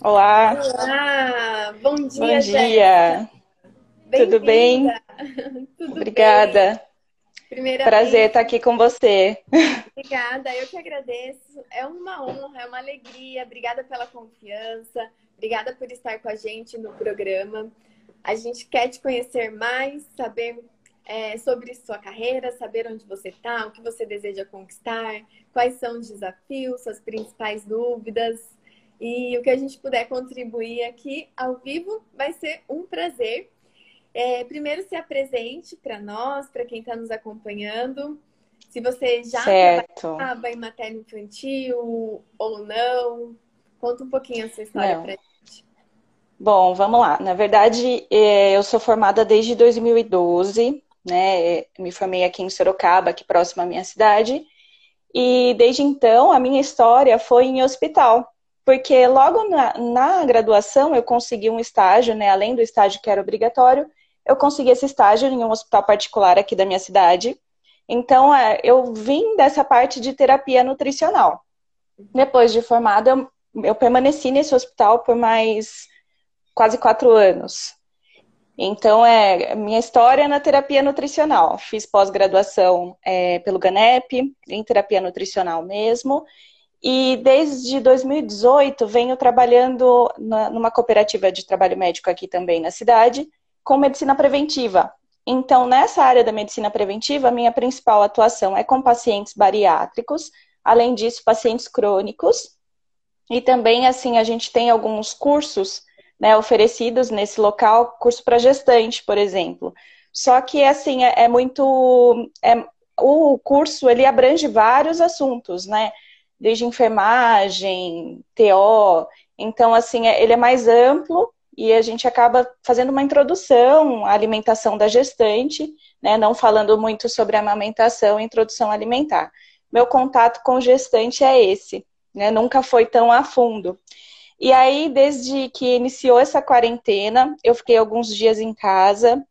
Olá. Olá, bom dia. Bom dia. Tudo bem? Tudo Obrigada. bem. Prazer estar aqui com você. Obrigada, eu que agradeço. É uma honra, é uma alegria. Obrigada pela confiança. Obrigada por estar com a gente no programa. A gente quer te conhecer mais, saber é, sobre sua carreira, saber onde você está, o que você deseja conquistar, quais são os desafios, suas principais dúvidas. E o que a gente puder contribuir aqui ao vivo vai ser um prazer. É, primeiro, se apresente para nós, para quem está nos acompanhando. Se você já trabalhava em materno infantil ou não. Conta um pouquinho a sua história para gente. Bom, vamos lá. Na verdade, eh, eu sou formada desde 2012, né? Me formei aqui em Sorocaba, aqui próximo à minha cidade. E desde então, a minha história foi em hospital. Porque logo na, na graduação eu consegui um estágio, né? Além do estágio que era obrigatório, eu consegui esse estágio em um hospital particular aqui da minha cidade. Então, eh, eu vim dessa parte de terapia nutricional. Depois de formada, eu, eu permaneci nesse hospital por mais quase quatro anos. Então, é minha história é na terapia nutricional. Fiz pós-graduação é, pelo GANEP, em terapia nutricional mesmo. E desde 2018 venho trabalhando na- numa cooperativa de trabalho médico aqui também na cidade, com medicina preventiva. Então, nessa área da medicina preventiva, a minha principal atuação é com pacientes bariátricos, além disso, pacientes crônicos. E também, assim, a gente tem alguns cursos né, oferecidos nesse local, curso para gestante, por exemplo. Só que, assim, é, é muito. é- o curso ele abrange vários assuntos, né? Desde enfermagem, TO. Então, assim, é- ele é mais amplo e a gente acaba fazendo uma introdução à alimentação da gestante, né? Não falando muito sobre amamentação e introdução alimentar. Meu contato com gestante é esse, né? Nunca foi tão a fundo. E aí, desde que iniciou essa quarentena, eu fiquei alguns dias em casa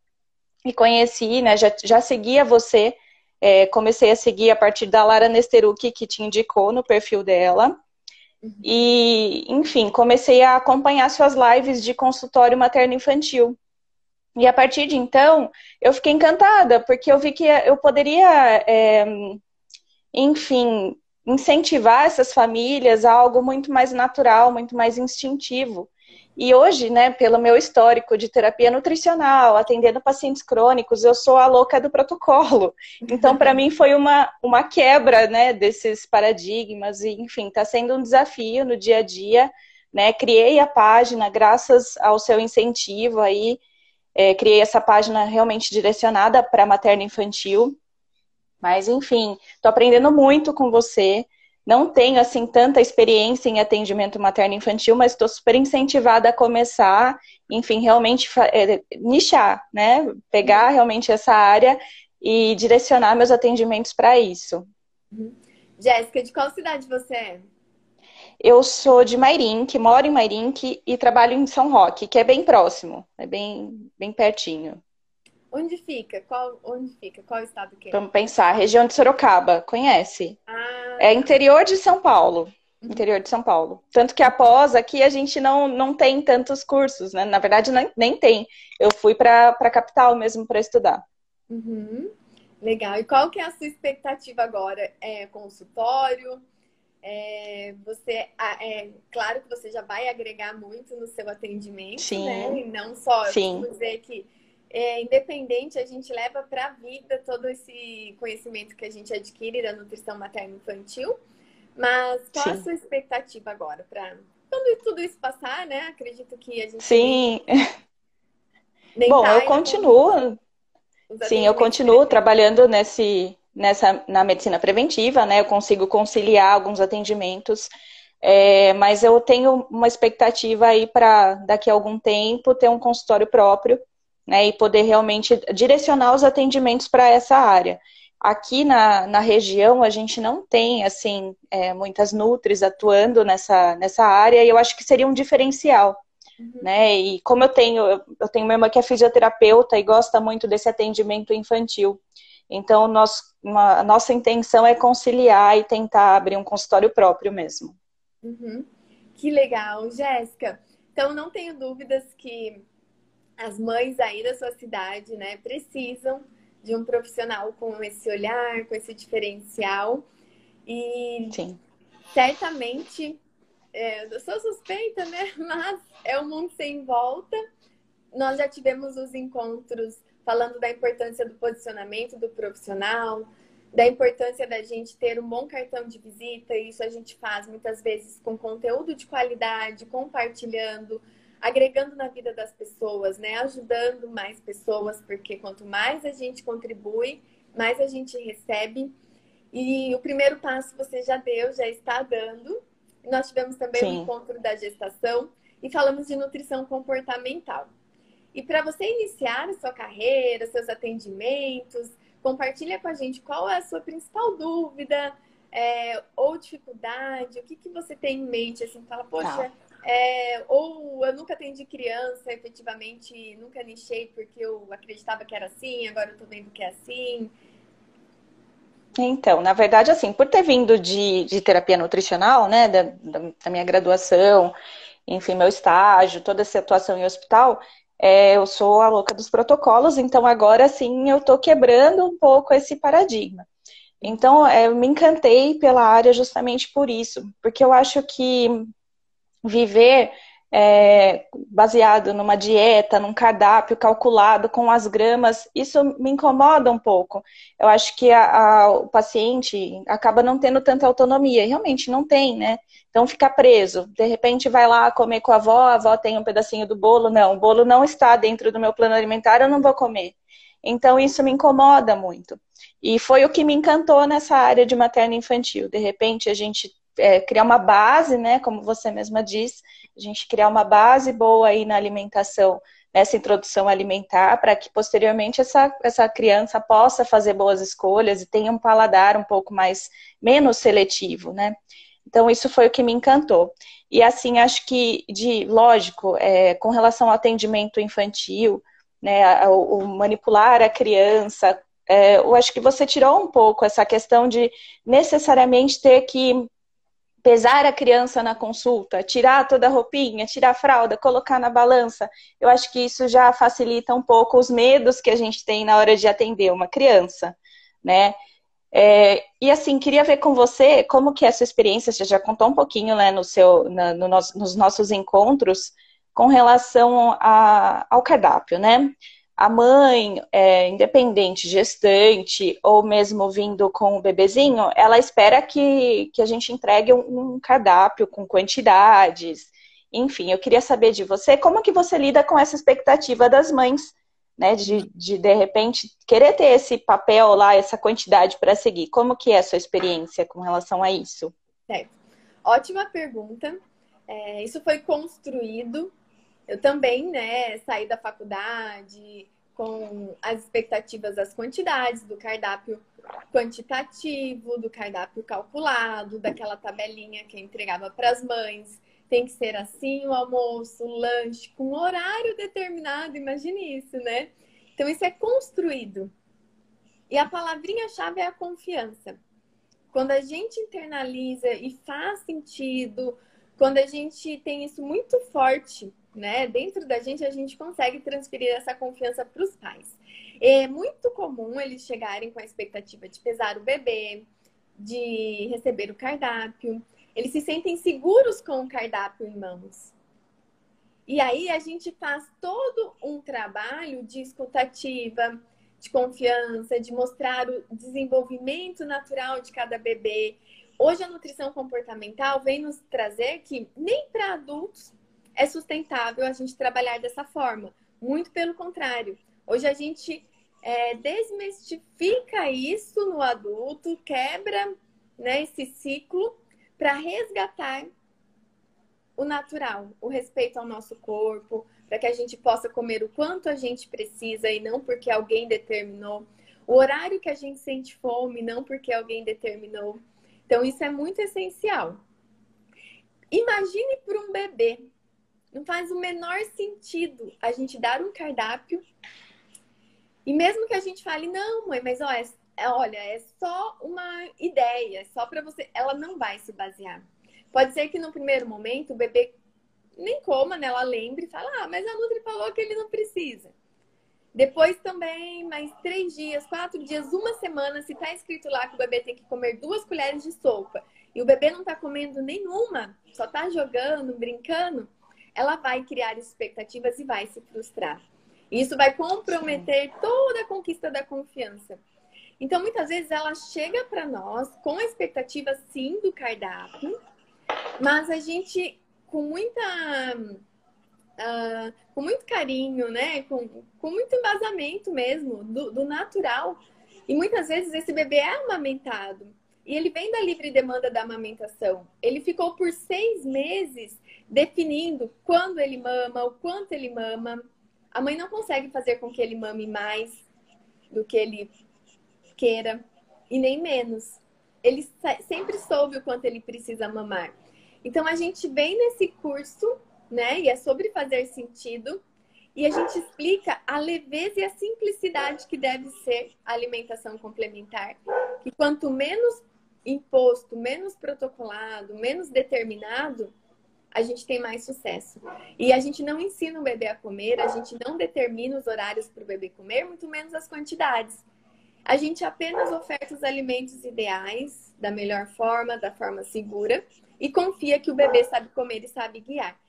e conheci, né? Já, já seguia você, é, comecei a seguir a partir da Lara Nesteruk, que te indicou no perfil dela. E, enfim, comecei a acompanhar suas lives de consultório materno-infantil. E a partir de então, eu fiquei encantada, porque eu vi que eu poderia, é, enfim, incentivar essas famílias a algo muito mais natural, muito mais instintivo. E hoje, né, pelo meu histórico de terapia nutricional, atendendo pacientes crônicos, eu sou a louca do protocolo. Então, para mim, foi uma, uma quebra, né, desses paradigmas. E, enfim, está sendo um desafio no dia a dia. Né? Criei a página graças ao seu incentivo aí. é, criei essa página realmente direcionada para materno infantil. Mas, enfim, estou aprendendo muito com você. Não tenho, assim, tanta experiência em atendimento materno-infantil, mas estou super incentivada a começar, enfim, realmente é, nichar, né? Pegar realmente essa área e direcionar meus atendimentos para isso. Jéssica, de qual cidade você é? Eu sou de Mairink, moro em Mairink e trabalho em São Roque, que é bem próximo, é bem, bem pertinho. Onde fica? Qual, onde fica? Qual estado que é? Vamos pensar, região de Sorocaba, conhece? Ah, É interior de São Paulo. Interior de São Paulo. Tanto que após aqui a gente não, não tem tantos cursos, né? Na verdade, nem, nem tem. Eu fui para a capital mesmo para estudar. uhum. Legal. E qual que é a sua expectativa agora? É consultório? É, você, é claro que você já vai agregar muito no seu atendimento, Sim. né? E não só, Sim. dizer que é, independente, a gente leva para a vida todo esse conhecimento que a gente adquire da nutrição materno-infantil. Mas qual a Sim. sua expectativa agora para quando tudo isso passar, né? Acredito que a gente Sim, bom, tá eu continuo, sim, eu continuo previstos. trabalhando nesse, nessa, na medicina preventiva, né? Eu consigo conciliar alguns atendimentos, é, mas eu tenho uma expectativa aí para daqui a algum tempo ter um consultório próprio, né? E poder realmente direcionar os atendimentos para essa área. Aqui na, na região a gente não tem assim é, muitas nutris atuando nessa, nessa área e eu acho que seria um diferencial. Né? E como eu tenho, eu tenho uma irmã que é fisioterapeuta e gosta muito desse atendimento infantil. Então, nós, uma, a nossa intenção é conciliar e tentar abrir um consultório próprio mesmo. Uhum. Que legal, Jéssica. Então, não tenho dúvidas que as mães aí da sua cidade, né, precisam de um profissional com esse olhar, com esse diferencial. E Sim. certamente, é, eu sou suspeita, né? Mas é um mundo sem volta. Nós já tivemos os encontros falando da importância do posicionamento do profissional, da importância da gente ter um bom cartão de visita. Isso a gente faz muitas vezes com conteúdo de qualidade, compartilhando, agregando na vida das pessoas, né? Ajudando mais pessoas, porque quanto mais a gente contribui, mais a gente recebe. E o primeiro passo você já deu, já está dando. Nós tivemos também o um encontro da gestação e falamos de nutrição comportamental. E para você iniciar a sua carreira, seus atendimentos, compartilha com a gente qual é a sua principal dúvida é, ou dificuldade, o que, que você tem em mente, assim, fala, poxa, tá. É, ou eu nunca atendi criança, efetivamente, nunca nichei porque eu acreditava que era assim, agora eu tô vendo que é assim. Então, na verdade, assim, por ter vindo de, de terapia nutricional, né, da, da, minha graduação, enfim, meu estágio, toda essa atuação em hospital, é, eu sou a louca dos protocolos, então agora sim eu estou quebrando um pouco esse paradigma. Então, é, eu me encantei pela área justamente por isso, porque eu acho que viver é, baseado numa dieta, num cardápio calculado com as gramas, isso me incomoda um pouco. Eu acho que a, a, o paciente acaba não tendo tanta autonomia, realmente não tem, né? Então fica preso. De repente vai lá comer com a avó, a avó tem um pedacinho do bolo, não, o bolo não está dentro do meu plano alimentar, eu não vou comer. Então isso me incomoda muito. E foi o que me encantou nessa área de materno infantil. De repente a gente é, criar uma base, né, como você mesma disse, a gente criar uma base boa aí na alimentação, nessa introdução alimentar, para que posteriormente essa, essa criança possa fazer boas escolhas e tenha um paladar um pouco mais, menos seletivo, né? Então, isso foi o que me encantou. E assim, acho que, de lógico, é, com relação ao atendimento infantil, né, o, o manipular a criança, é, eu acho que você tirou um pouco essa questão de necessariamente ter que pesar a criança na consulta, tirar toda a roupinha, tirar a fralda, colocar na balança, eu acho que isso já facilita um pouco os medos que a gente tem na hora de atender uma criança, né? É, e assim, queria ver com você como que é essa experiência, você já contou um pouquinho né, no seu, na, no nosso, nos nossos encontros com relação a, ao cardápio, né? A mãe, é, independente, gestante, ou mesmo vindo com o bebezinho, ela espera que, que a gente entregue um, um cardápio com quantidades. Enfim, eu queria saber de você como que você lida com essa expectativa das mães, né? De, de, de repente, querer ter esse papel lá, essa quantidade para seguir. Como que é a sua experiência com relação a isso? Certo. Ótima pergunta. É, isso foi construído eu também, né, saí da faculdade com as expectativas das quantidades, do cardápio quantitativo, do cardápio calculado, daquela tabelinha que eu entregava para as mães. Tem que ser assim o almoço, o lanche, com horário determinado, imagine isso, né? Então, isso é construído. E a palavrinha-chave é a confiança. Quando a gente internaliza e faz sentido, quando a gente tem isso muito forte né? Dentro da gente, a gente consegue transferir essa confiança para os pais. É muito comum eles chegarem com a expectativa de pesar o bebê, de receber o cardápio. Eles se sentem seguros com o cardápio em mãos. E aí a gente faz todo um trabalho de escutativa, de confiança, de mostrar o desenvolvimento natural de cada bebê. Hoje a nutrição comportamental vem nos trazer que nem para adultos é sustentável a gente trabalhar dessa forma. Muito pelo contrário. Hoje a gente é, desmistifica isso no adulto, quebra né, esse ciclo para resgatar o natural, o respeito ao nosso corpo, para que a gente possa comer o quanto a gente precisa e não porque alguém determinou, o horário que a gente sente fome, não porque alguém determinou. Então, isso é muito essencial. Imagine para um bebê não faz o menor sentido a gente dar um cardápio e mesmo que a gente fale, não, mãe, mas ó, é, olha, é só uma ideia, é só para você. Ela não vai se basear. Pode ser que no primeiro momento o bebê nem coma, né? Ela lembre e fala, ah, mas a Nutri falou que ele não precisa. Depois também, mais três dias, quatro dias, uma semana, se tá escrito lá que o bebê tem que comer duas colheres de sopa e o bebê não tá comendo nenhuma, só tá jogando, brincando, ela vai criar expectativas e vai se frustrar. Isso vai comprometer toda a conquista da confiança. Então, muitas vezes ela chega para nós com expectativa sim do cardápio, mas a gente com muita uh, com muito carinho, né? Com, com muito embasamento mesmo, do, do natural. E muitas vezes esse bebê é amamentado. E ele vem da livre demanda da amamentação. Ele ficou por seis meses definindo quando ele mama, o quanto ele mama. A mãe não consegue fazer com que ele mame mais do que ele queira e nem menos. Ele sempre soube o quanto ele precisa mamar. Então a gente vem nesse curso, né? E é sobre fazer sentido. E a gente explica a leveza e a simplicidade que deve ser a alimentação complementar. Que quanto menos imposto, menos protocolado, menos determinado, a gente tem mais sucesso. E a gente não ensina o bebê a comer, a gente não determina os horários para o bebê comer, muito menos as quantidades. A gente apenas oferta os alimentos ideais, da melhor forma, da forma segura, e confia que o bebê sabe comer e sabe guiar.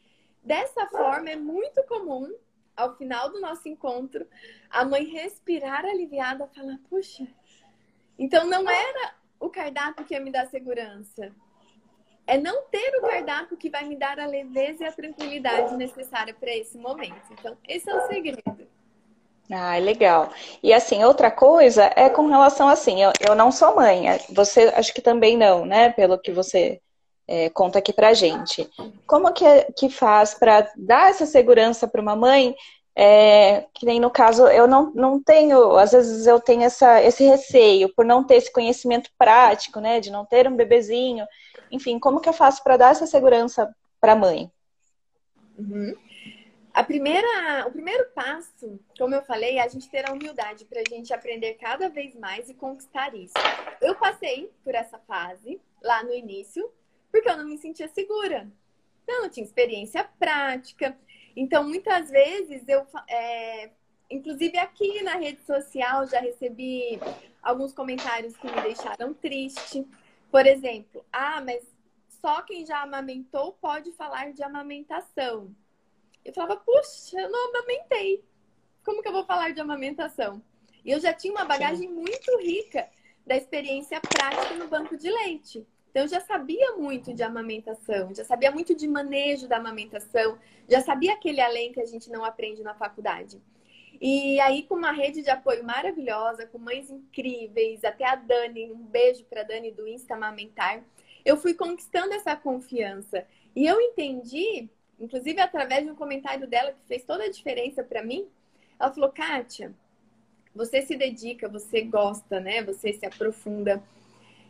Dessa forma, é muito comum, ao final do nosso encontro, a mãe respirar aliviada, falar: Puxa, então não era o cardápio que ia me dar segurança. É não ter o cardápio que vai me dar a leveza e a tranquilidade necessária para esse momento. Então, esse é o segredo. Ah, legal. E assim, outra coisa é com relação assim, eu, eu não sou mãe, você acho que também não, né? Pelo que você é, conta aqui pra gente. Como que, que faz para dar essa segurança para uma mãe? É, que nem no caso, eu não, não tenho, às vezes eu tenho essa, esse receio por não ter esse conhecimento prático, né? De não ter um bebezinho. Enfim, como que eu faço para dar essa segurança para a mãe? Uhum. A primeira, o primeiro passo, como eu falei, é a gente ter a humildade para a gente aprender cada vez mais e conquistar isso. Eu passei por essa fase lá no início, porque eu não me sentia segura. Eu não tinha experiência prática. Então, muitas vezes, eu, é, inclusive aqui na rede social, já recebi alguns comentários que me deixaram triste. Por exemplo, ah, mas só quem já amamentou pode falar de amamentação. Eu falava, puxa, eu não amamentei. Como que eu vou falar de amamentação? E eu já tinha uma bagagem muito rica da experiência prática no banco de leite. Então, eu já sabia muito de amamentação, já sabia muito de manejo da amamentação, já sabia aquele além que a gente não aprende na faculdade. E aí, com uma rede de apoio maravilhosa, com mães incríveis, até a Dani, um beijo para a Dani do Insta Amamentar, eu fui conquistando essa confiança. E eu entendi inclusive através de um comentário dela que fez toda a diferença para mim. Ela falou: Kátia, você se dedica, você gosta, né? Você se aprofunda.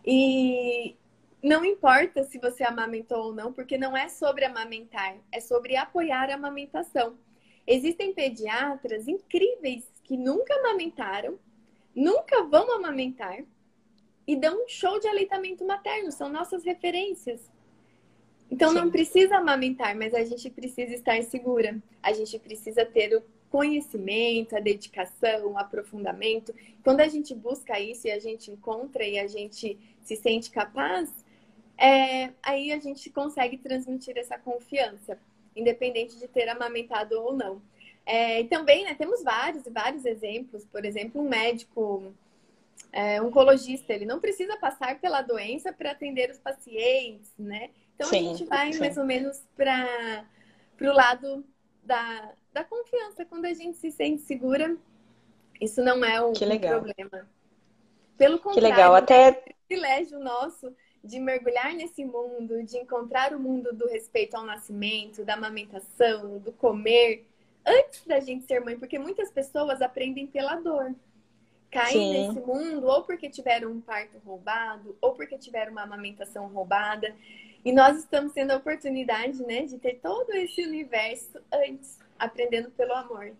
E não importa se você amamentou ou não, porque não é sobre amamentar, é sobre apoiar a amamentação. Existem pediatras incríveis que nunca amamentaram, nunca vão amamentar e dão um show de aleitamento materno, são nossas referências. Então Sim. não precisa amamentar, mas a gente precisa estar segura. A gente precisa ter o conhecimento, a dedicação, o aprofundamento. Quando a gente busca isso e a gente encontra e a gente se sente capaz, é, aí a gente consegue transmitir essa confiança, independente de ter amamentado ou não. É, e também né, temos vários e vários exemplos. Por exemplo, um médico é, oncologista, ele não precisa passar pela doença para atender os pacientes, né? Então sim, a gente vai sim. mais ou menos para o lado da, da confiança. Quando a gente se sente segura, isso não é um, que legal. problema. Pelo contrário, que legal. Até... é um privilégio nosso de mergulhar nesse mundo, de encontrar o mundo do respeito ao nascimento, da amamentação, do comer, antes da gente ser mãe, porque muitas pessoas aprendem pela dor. Caem nesse mundo ou porque tiveram um parto roubado, ou porque tiveram uma amamentação roubada. E nós estamos tendo a oportunidade, né, de ter todo esse universo antes, aprendendo pelo amor.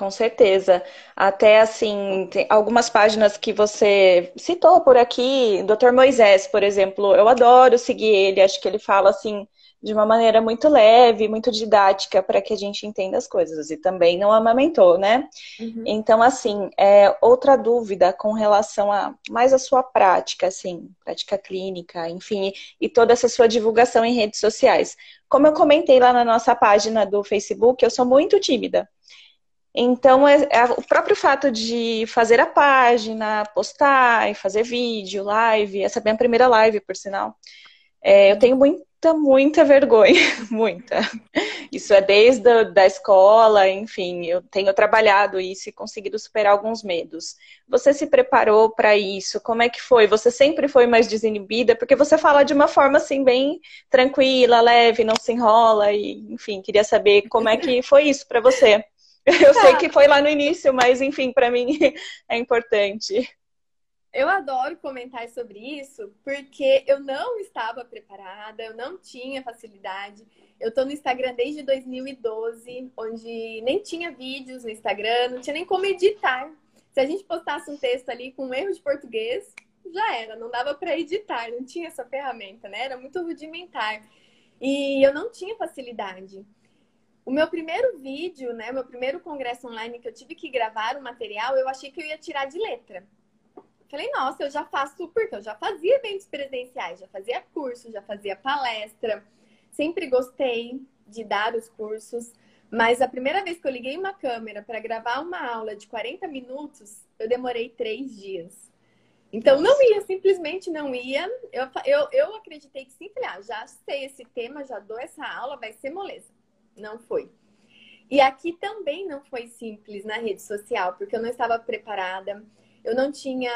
Com certeza. Até assim, tem algumas páginas que você citou por aqui, Dr. Moisés, por exemplo, eu adoro seguir ele, acho que ele fala assim de uma maneira muito leve, muito didática para que a gente entenda as coisas. E também não amamentou, né? Uhum. Então, assim, é, outra dúvida com relação a mais a sua prática, assim, prática clínica, enfim, e toda essa sua divulgação em redes sociais. Como eu comentei lá na nossa página do Facebook, eu sou muito tímida. Então, é, é, o próprio fato de fazer a página, postar e fazer vídeo, live, essa é a minha primeira live, por sinal. É, eu tenho muita, muita vergonha, muita. Isso é desde a da escola, enfim, eu tenho trabalhado isso e conseguido superar alguns medos. Você se preparou para isso? Como é que foi? Você sempre foi mais desinibida? Porque você fala de uma forma assim bem tranquila, leve, não se enrola e, enfim, queria saber como é que foi isso para você. Eu sei que foi lá no início, mas enfim, para mim é importante. Eu adoro comentar sobre isso porque eu não estava preparada, eu não tinha facilidade. Eu tô no Instagram desde 2012, onde nem tinha vídeos no Instagram, não tinha nem como editar. Se a gente postasse um texto ali com um erro de português, já era, não dava para editar, não tinha essa ferramenta, né? Era muito rudimentar. E eu não tinha facilidade. O meu primeiro vídeo, né, meu primeiro congresso online que eu tive que gravar o material, eu achei que eu ia tirar de letra. Falei, nossa, eu já faço, porque eu já fazia eventos presenciais, já fazia curso, já fazia palestra. Sempre gostei de dar os cursos, mas a primeira vez que eu liguei uma câmera para gravar uma aula de 40 minutos, eu demorei três dias. Então não ia, simplesmente não ia. Eu, eu, eu acreditei que sim, falei, ah, já sei esse tema, já dou essa aula, vai ser moleza. Não foi. E aqui também não foi simples na rede social, porque eu não estava preparada eu não tinha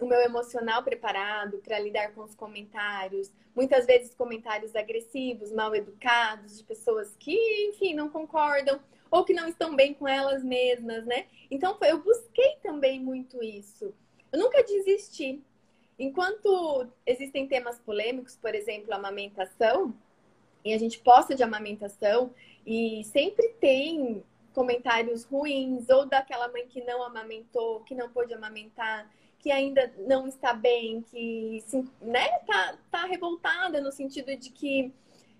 o meu emocional preparado para lidar com os comentários, muitas vezes comentários agressivos, mal educados, de pessoas que, enfim, não concordam ou que não estão bem com elas mesmas, né? Então, eu busquei também muito isso. Eu nunca desisti. Enquanto existem temas polêmicos, por exemplo, a amamentação, e a gente posta de amamentação, e sempre tem comentários ruins, ou daquela mãe que não amamentou, que não pôde amamentar, que ainda não está bem, que né, tá, tá revoltada no sentido de que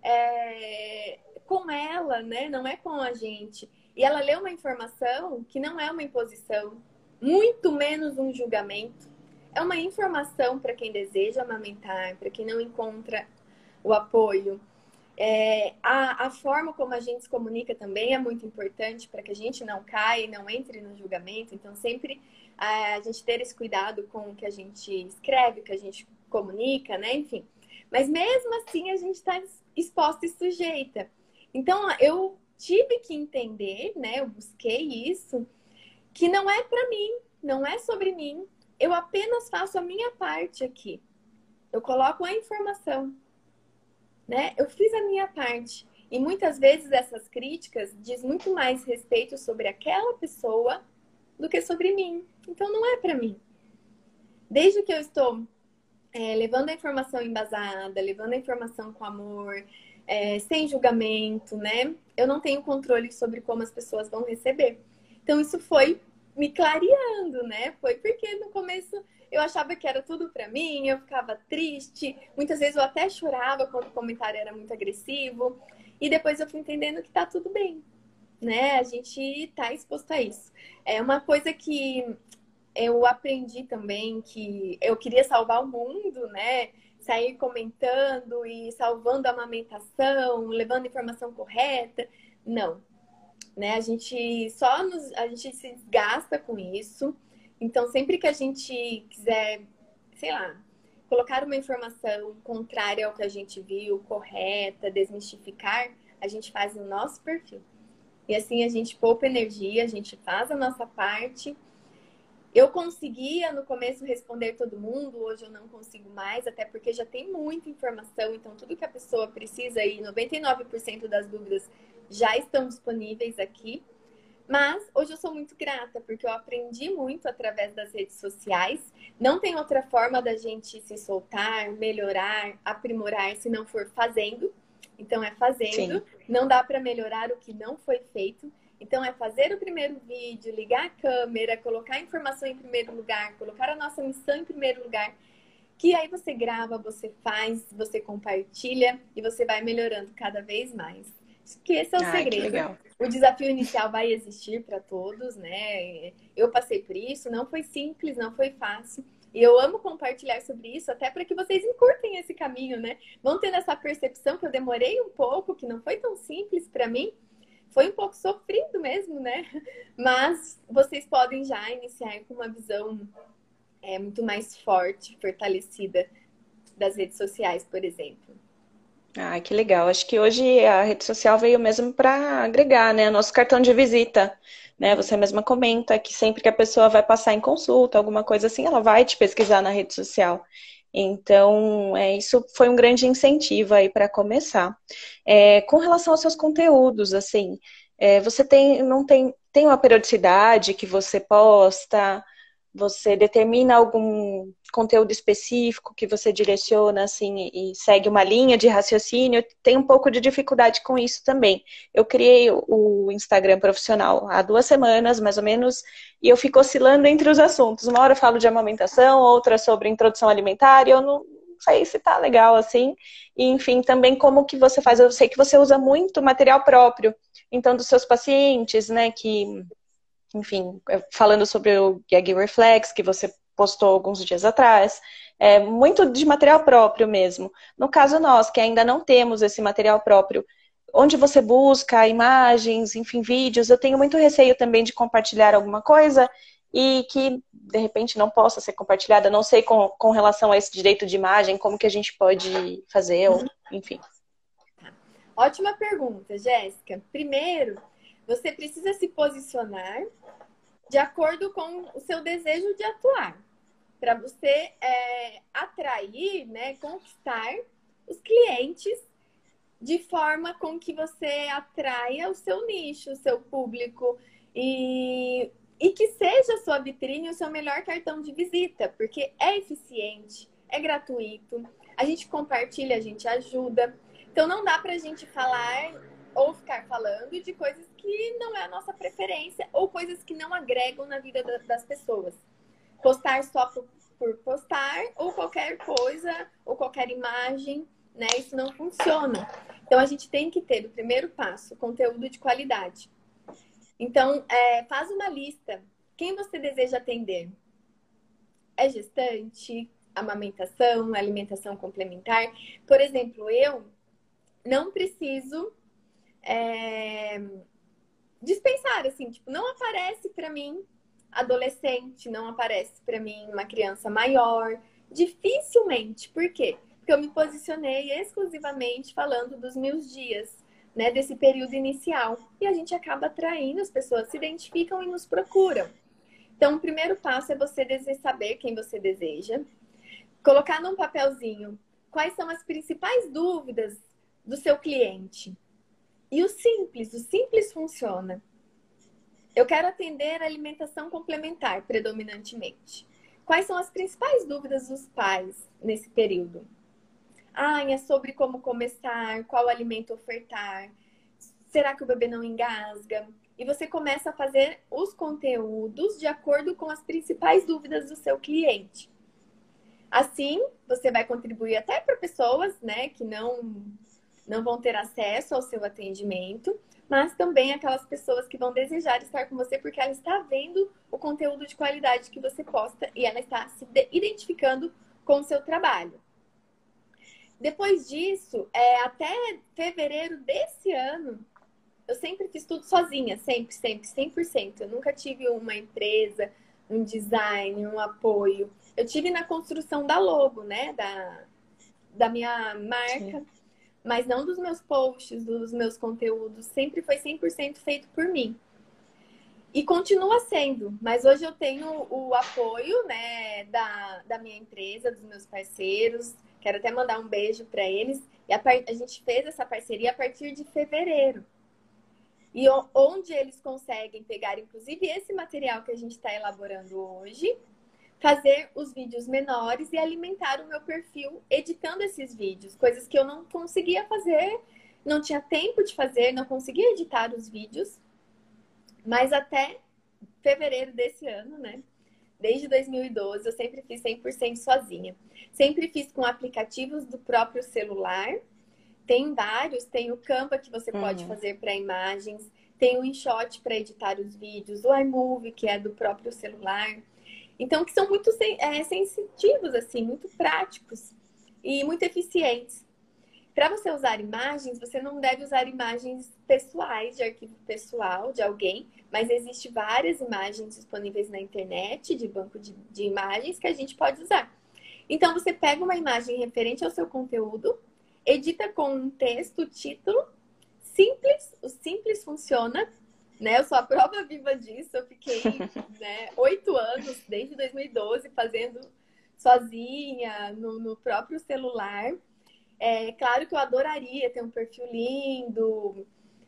é, com ela, né, não é com a gente. E ela lê uma informação que não é uma imposição, muito menos um julgamento. É uma informação para quem deseja amamentar, para quem não encontra o apoio. É, a, a, forma como a gente se comunica também é muito importante para que a gente não caia e não entre no julgamento. Então, sempre a, a gente ter esse cuidado com o que a gente escreve, o que a gente comunica, né? Enfim. Mas mesmo assim, a gente está exposta e sujeita. Então, eu tive que entender, né? Eu busquei isso, que não é para mim, não é sobre mim. Eu apenas faço a minha parte aqui. Eu coloco a informação né? Eu fiz a minha parte. E muitas vezes essas críticas diz muito mais respeito sobre aquela pessoa do que sobre mim. Então não é para mim. Desde que eu estou é, levando a informação embasada, levando a informação com amor, é, sem julgamento, né? Eu não tenho controle sobre como as pessoas vão receber. Então isso foi me clareando, né? Foi porque no começo eu achava que era tudo para mim, eu ficava triste, muitas vezes eu até chorava quando o comentário era muito agressivo, e depois eu fui entendendo que tá tudo bem, né? A gente tá exposto a isso. É uma coisa que eu aprendi também que eu queria salvar o mundo, né? Sair comentando e salvando a amamentação, levando informação correta. Não. Né? A gente só nos, a gente se desgasta com isso. Então, sempre que a gente quiser, sei lá, colocar uma informação contrária ao que a gente viu, correta, desmistificar, a gente faz no nosso perfil. E assim a gente poupa energia, a gente faz a nossa parte. Eu conseguia no começo responder todo mundo, hoje eu não consigo mais, até porque já tem muita informação, então tudo que a pessoa precisa e 99% das dúvidas já estão disponíveis aqui. Mas hoje eu sou muito grata, porque eu aprendi muito através das redes sociais. Não tem outra forma da gente se soltar, melhorar, aprimorar se não for fazendo. Então é fazendo. Sim. Não dá para melhorar o que não foi feito. Então Então, é fazer o primeiro vídeo, ligar a câmera, colocar a informação em primeiro lugar, colocar a nossa missão em primeiro lugar, que aí você grava, você faz, você compartilha e você vai melhorando cada vez mais. Que esse é o Ai, segredo. O desafio inicial vai existir para todos, né? Eu passei por isso, não foi simples, não foi fácil. E eu amo compartilhar sobre isso, até para que vocês encurtem esse caminho, né? Vão tendo essa percepção que eu demorei um pouco, que não foi tão simples para mim. Foi um pouco sofrido mesmo, né? Mas vocês podem já iniciar com uma visão é, muito mais forte, fortalecida das redes sociais, por exemplo. Ah, que legal. Acho que hoje a rede social veio mesmo para agregar, né? Nosso cartão de visita. Né? Você mesma comenta que sempre que a pessoa vai passar em consulta, alguma coisa assim, ela vai te pesquisar na rede social. Então, é, isso foi um grande incentivo aí para começar. É, com relação aos seus conteúdos, assim, é, você tem, não tem, tem uma periodicidade que você posta? Você determina algum conteúdo específico que você direciona assim e segue uma linha de raciocínio? Tem um pouco de dificuldade com isso também. Eu criei o Instagram profissional há duas semanas, mais ou menos, e eu fico oscilando entre os assuntos. Uma hora eu falo de amamentação, outra sobre introdução alimentar, e eu não sei se tá legal assim. E, enfim, também como que você faz. Eu sei que você usa muito material próprio, então, dos seus pacientes, né, que enfim, é, falando sobre o gag reflex que você postou alguns dias atrás, é muito de material próprio mesmo. No caso nós, que ainda não temos esse material próprio, onde você busca imagens, enfim, vídeos, eu tenho muito receio também de compartilhar alguma coisa e que de repente não possa ser compartilhada. Não sei com, com relação a esse direito de imagem, como que a gente pode fazer, ou, enfim. Ótima pergunta, Jéssica. Primeiro, você precisa se posicionar de acordo com o seu desejo de atuar, para você é, atrair, né, conquistar os clientes de forma com que você atraia o seu nicho, o seu público e, e que seja a sua vitrine o seu melhor cartão de visita, porque é eficiente, é gratuito, a gente compartilha, a gente ajuda. Então não dá para a gente falar ou ficar falando de coisas que não é a nossa preferência ou coisas que não agregam na vida das pessoas. Postar só por, por postar ou qualquer coisa ou qualquer imagem, né? Isso não funciona. Então a gente tem que ter o primeiro passo, conteúdo de qualidade. Então, é, faz uma lista. Quem você deseja atender? É gestante, amamentação, alimentação complementar? Por exemplo, eu não preciso é, dispensar, assim, tipo, não aparece para mim adolescente, não aparece para mim uma criança maior, dificilmente. Por quê? Porque eu me posicionei exclusivamente falando dos meus dias, né, desse período inicial. E a gente acaba atraindo, as pessoas se identificam e nos procuram. Então, o primeiro passo é você saber quem você deseja, colocar num papelzinho quais são as principais dúvidas do seu cliente. E o simples, o simples funciona. Eu quero atender a alimentação complementar predominantemente. Quais são as principais dúvidas dos pais nesse período? Ah, é sobre como começar, qual alimento ofertar, será que o bebê não engasga? E você começa a fazer os conteúdos de acordo com as principais dúvidas do seu cliente. Assim, você vai contribuir até para pessoas, né, que não não vão ter acesso ao seu atendimento, mas também aquelas pessoas que vão desejar estar com você porque ela está vendo o conteúdo de qualidade que você posta e ela está se identificando com o seu trabalho. Depois disso, é, até fevereiro desse ano, eu sempre fiz tudo sozinha, sempre, sempre, 100%. Eu nunca tive uma empresa, um design, um apoio. Eu tive na construção da logo, né, da, da minha marca. Sim mas não dos meus posts, dos meus conteúdos. Sempre foi 100% feito por mim. E continua sendo, mas hoje eu tenho o apoio né, da, da minha empresa, dos meus parceiros. Quero até mandar um beijo para eles. E a, a gente fez essa parceria a partir de fevereiro. E onde eles conseguem pegar, inclusive, esse material que a gente está elaborando hoje, fazer os vídeos menores e alimentar o meu perfil editando esses vídeos, coisas que eu não conseguia fazer, não tinha tempo de fazer, não conseguia editar os vídeos. Mas até fevereiro desse ano, né? Desde 2012, eu sempre fiz 100% sozinha. Sempre fiz com aplicativos do próprio celular. Tem vários, tem o Canva que você uhum. pode fazer para imagens, tem o InShot para editar os vídeos, o iMovie que é do próprio celular. Então, que são muito é, sensitivos, assim, muito práticos e muito eficientes. Para você usar imagens, você não deve usar imagens pessoais, de arquivo pessoal de alguém, mas existe várias imagens disponíveis na internet, de banco de, de imagens, que a gente pode usar. Então, você pega uma imagem referente ao seu conteúdo, edita com um texto, título, simples, o simples funciona, né? Eu sou a prova viva disso. Eu fiquei né, oito anos, desde 2012, fazendo sozinha, no, no próprio celular. É claro que eu adoraria ter um perfil lindo,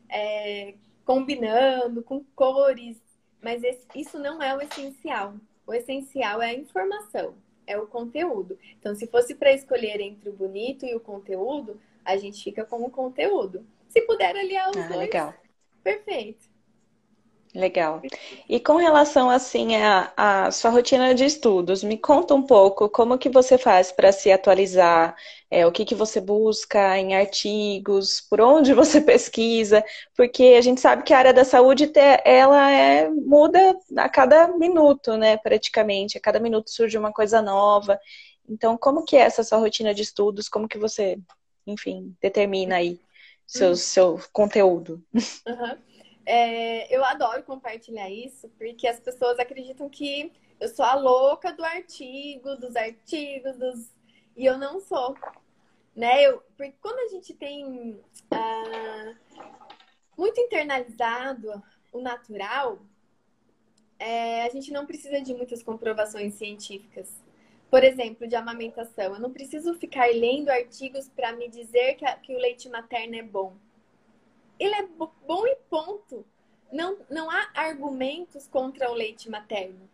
é, combinando com cores, mas esse, isso não é o essencial. O essencial é a informação, é o conteúdo. Então, se fosse para escolher entre o bonito e o conteúdo, a gente fica com o conteúdo. Se puder aliar os ah, dois, legal. perfeito. Legal. E com relação assim à, à sua rotina de estudos, me conta um pouco como que você faz para se atualizar, é, o que que você busca em artigos, por onde você pesquisa, porque a gente sabe que a área da saúde ela é, muda a cada minuto, né, praticamente, a cada minuto surge uma coisa nova. Então, como que é essa sua rotina de estudos? Como que você, enfim, determina aí seu, uhum. seu conteúdo? Uhum. É, eu adoro compartilhar isso, porque as pessoas acreditam que eu sou a louca do artigo, dos artigos, dos... e eu não sou. Né? Eu, porque quando a gente tem ah, muito internalizado o natural, é, a gente não precisa de muitas comprovações científicas. Por exemplo, de amamentação. Eu não preciso ficar lendo artigos para me dizer que, a, que o leite materno é bom ele é bom e ponto. Não, não há argumentos contra o leite materno.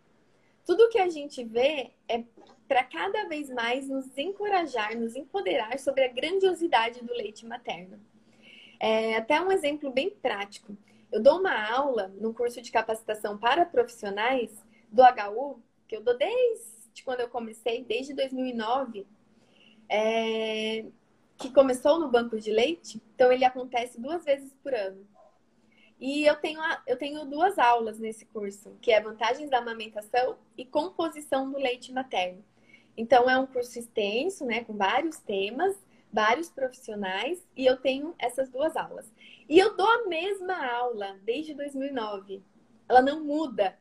Tudo que a gente vê é para cada vez mais nos encorajar, nos empoderar sobre a grandiosidade do leite materno. É, até um exemplo bem prático. Eu dou uma aula no curso de capacitação para profissionais do HU, que eu dou desde quando eu comecei, desde 2009. É, que começou no banco de leite, então ele acontece duas vezes por ano. E eu tenho, eu tenho duas aulas nesse curso, que é vantagens da amamentação e composição do leite materno. Então é um curso extenso, né, com vários temas, vários profissionais, e eu tenho essas duas aulas. E eu dou a mesma aula desde 2009. Ela não muda.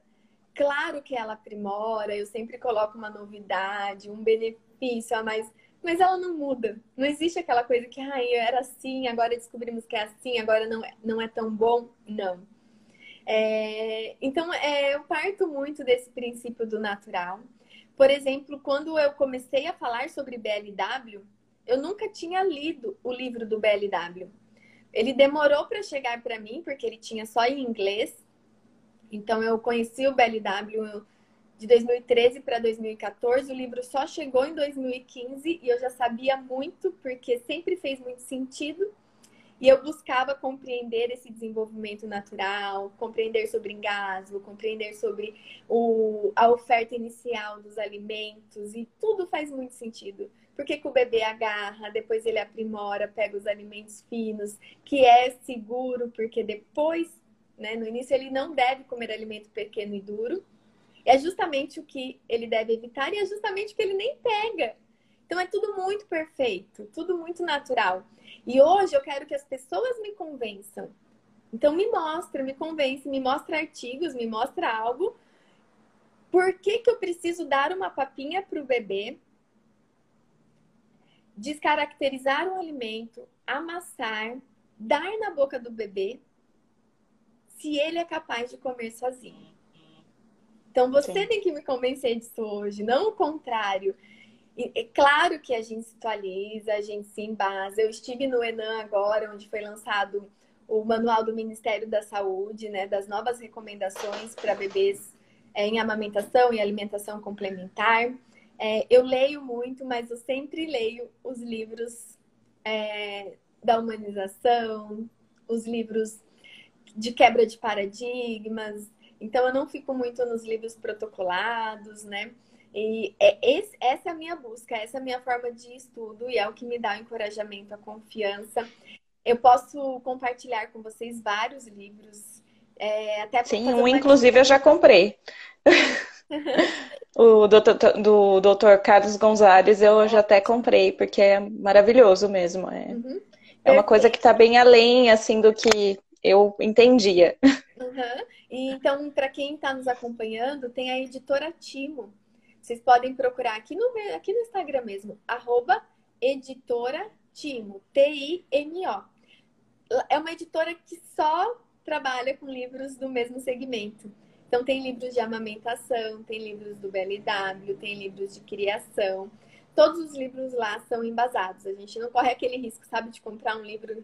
Claro que ela aprimora, eu sempre coloco uma novidade, um benefício a mais mas ela não muda. Não existe aquela coisa que, eu era assim, agora descobrimos que é assim, agora não é, não é tão bom. Não. É, então, é, eu parto muito desse princípio do natural. Por exemplo, quando eu comecei a falar sobre BLW, eu nunca tinha lido o livro do BLW. Ele demorou para chegar para mim, porque ele tinha só em inglês. Então, eu conheci o BLW de 2013 para 2014. O livro só chegou em 2015 e eu já sabia muito, porque sempre fez muito sentido. E eu buscava compreender esse desenvolvimento natural, compreender sobre engasgo, compreender sobre o, a oferta inicial dos alimentos, e tudo faz muito sentido. Porque que o bebê agarra, depois ele aprimora, pega os alimentos finos, que é seguro, porque depois, né, no início, ele não deve comer alimento pequeno e duro, é justamente o que ele deve evitar e é justamente o que ele nem pega. Então é tudo muito perfeito, tudo muito natural. E hoje eu quero que as pessoas me convençam. Então me mostra, me convence, me mostra artigos, me mostra algo. Por que, que eu preciso dar uma papinha para o bebê? Descaracterizar o alimento, amassar, dar na boca do bebê, se ele é capaz de comer sozinho. Então você Sim. tem que me convencer disso hoje, não o contrário. E, é claro que a gente se atualiza, a gente se embasa. Eu estive no Enan agora, onde foi lançado o manual do Ministério da Saúde, né, das novas recomendações para bebês é, em amamentação e alimentação complementar. É, eu leio muito, mas eu sempre leio os livros é, da humanização, os livros de quebra de paradigmas. Então, eu não fico muito nos livros protocolados, né? E é esse, essa é a minha busca, essa é a minha forma de estudo e é o que me dá o encorajamento, a confiança. Eu posso compartilhar com vocês vários livros. É, até Sim, um inclusive eu já comprei. o doutor, do Dr. Carlos Gonzalez eu já até comprei, porque é maravilhoso mesmo. É, uhum. é uma coisa que está bem além assim do que eu entendia. Uhum. E, então, para quem está nos acompanhando, tem a editora Timo. Vocês podem procurar aqui no, aqui no Instagram mesmo, arroba editora Timo, T-I-M-O. É uma editora que só trabalha com livros do mesmo segmento. Então, tem livros de amamentação, tem livros do BLW, tem livros de criação. Todos os livros lá são embasados. A gente não corre aquele risco, sabe, de comprar um livro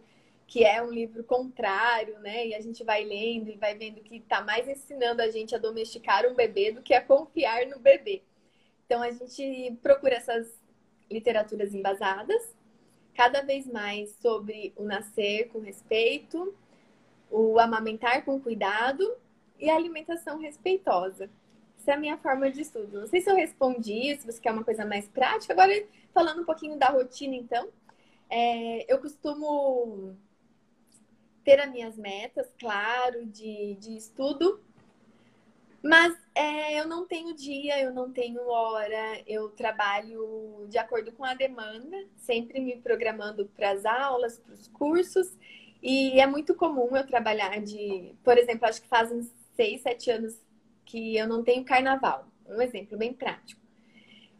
que é um livro contrário, né? E a gente vai lendo e vai vendo que está mais ensinando a gente a domesticar um bebê do que a confiar no bebê. Então, a gente procura essas literaturas embasadas, cada vez mais sobre o nascer com respeito, o amamentar com cuidado e a alimentação respeitosa. Essa é a minha forma de estudo. Não sei se eu respondi, se você quer uma coisa mais prática. Agora, falando um pouquinho da rotina, então, é, eu costumo ter as minhas metas, claro, de, de estudo, mas é, eu não tenho dia, eu não tenho hora, eu trabalho de acordo com a demanda, sempre me programando para as aulas, para os cursos, e é muito comum eu trabalhar de, por exemplo, acho que fazem seis, sete anos que eu não tenho carnaval. Um exemplo bem prático.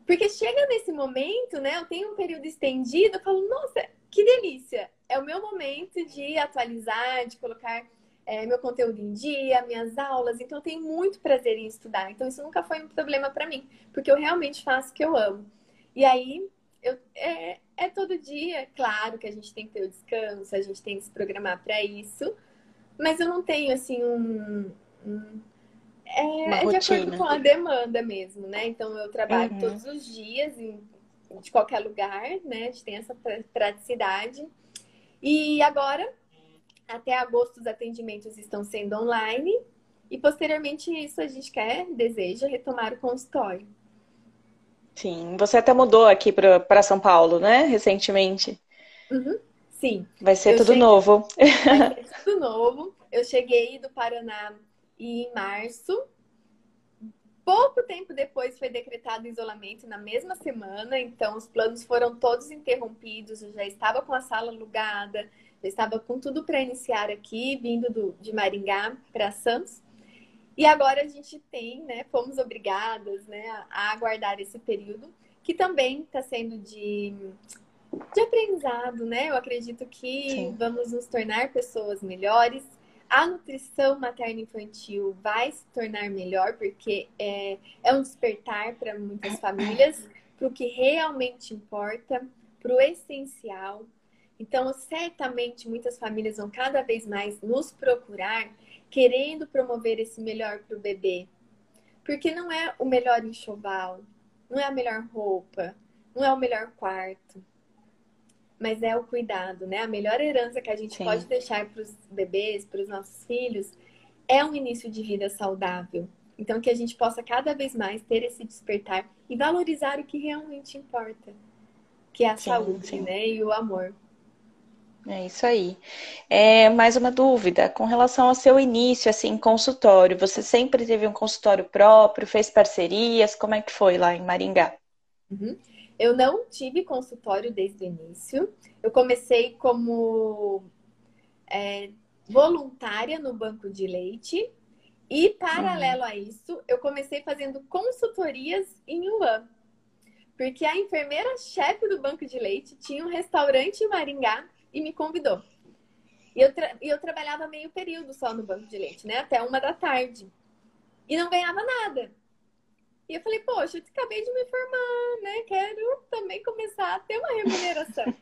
Porque chega nesse momento, né? Eu tenho um período estendido, eu falo, nossa, que delícia! É o meu momento de atualizar, de colocar é, meu conteúdo em dia, minhas aulas. Então, eu tenho muito prazer em estudar. Então, isso nunca foi um problema para mim, porque eu realmente faço o que eu amo. E aí, eu, é, é todo dia, claro que a gente tem que ter o descanso, a gente tem que se programar para isso, mas eu não tenho, assim, um, é, é de acordo com a demanda mesmo, né? Então eu trabalho uhum. todos os dias em, de qualquer lugar, né? A gente tem essa praticidade. E agora, até agosto, os atendimentos estão sendo online. E posteriormente isso a gente quer, deseja retomar o consultório. Sim, você até mudou aqui para São Paulo, né? Recentemente. Uhum. Sim. Vai ser tudo cheguei... novo. Vai ser tudo novo. Eu cheguei do Paraná em março, pouco tempo depois foi decretado isolamento na mesma semana, então os planos foram todos interrompidos. Eu já estava com a sala alugada, já estava com tudo para iniciar aqui, vindo do, de Maringá para Santos. E agora a gente tem, né, fomos obrigadas, né, a aguardar esse período, que também está sendo de, de aprendizado, né? Eu acredito que Sim. vamos nos tornar pessoas melhores, a nutrição materno-infantil vai se tornar melhor, porque é, é um despertar para muitas famílias, para o que realmente importa, para o essencial. Então, certamente, muitas famílias vão cada vez mais nos procurar, querendo promover esse melhor para o bebê. Porque não é o melhor enxoval, não é a melhor roupa, não é o melhor quarto, mas é o cuidado, né? A melhor herança que a gente Sim. pode deixar para os bebês, para os nossos filhos, é um início de vida saudável. Então, que a gente possa cada vez mais ter esse despertar e valorizar o que realmente importa, que é a sim, saúde, sim. né? E o amor. É isso aí. É, mais uma dúvida com relação ao seu início, assim, consultório. Você sempre teve um consultório próprio, fez parcerias? Como é que foi lá em Maringá? Uhum. Eu não tive consultório desde o início. Eu comecei como é, voluntária no banco de leite. E, paralelo uhum. a isso, eu comecei fazendo consultorias em Wuhan. Porque a enfermeira-chefe do banco de leite tinha um restaurante em Maringá e me convidou. E eu, e eu trabalhava meio período só no banco de leite, né? Até uma da tarde. E não ganhava nada. E eu falei, poxa, eu acabei de me formar, né? Quero também começar a ter uma remuneração.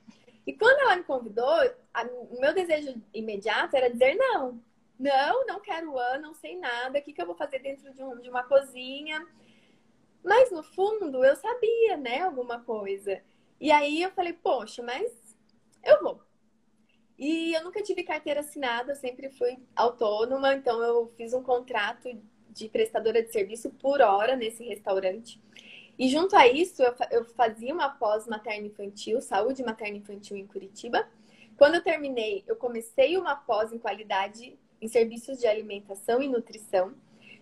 e quando ela me convidou, a, o meu desejo imediato era dizer não. Não, não quero ano, não sei nada. O que, que eu vou fazer dentro de, um, de uma cozinha? Mas no fundo eu sabia, né, alguma coisa. E aí eu falei, poxa, mas eu vou. E eu nunca tive carteira assinada, eu sempre fui autônoma, então eu fiz um contrato de prestadora de serviço por hora nesse restaurante. E junto a isso, eu fazia uma pós materno-infantil, saúde materno-infantil em Curitiba. Quando eu terminei, eu comecei uma pós em qualidade em serviços de alimentação e nutrição,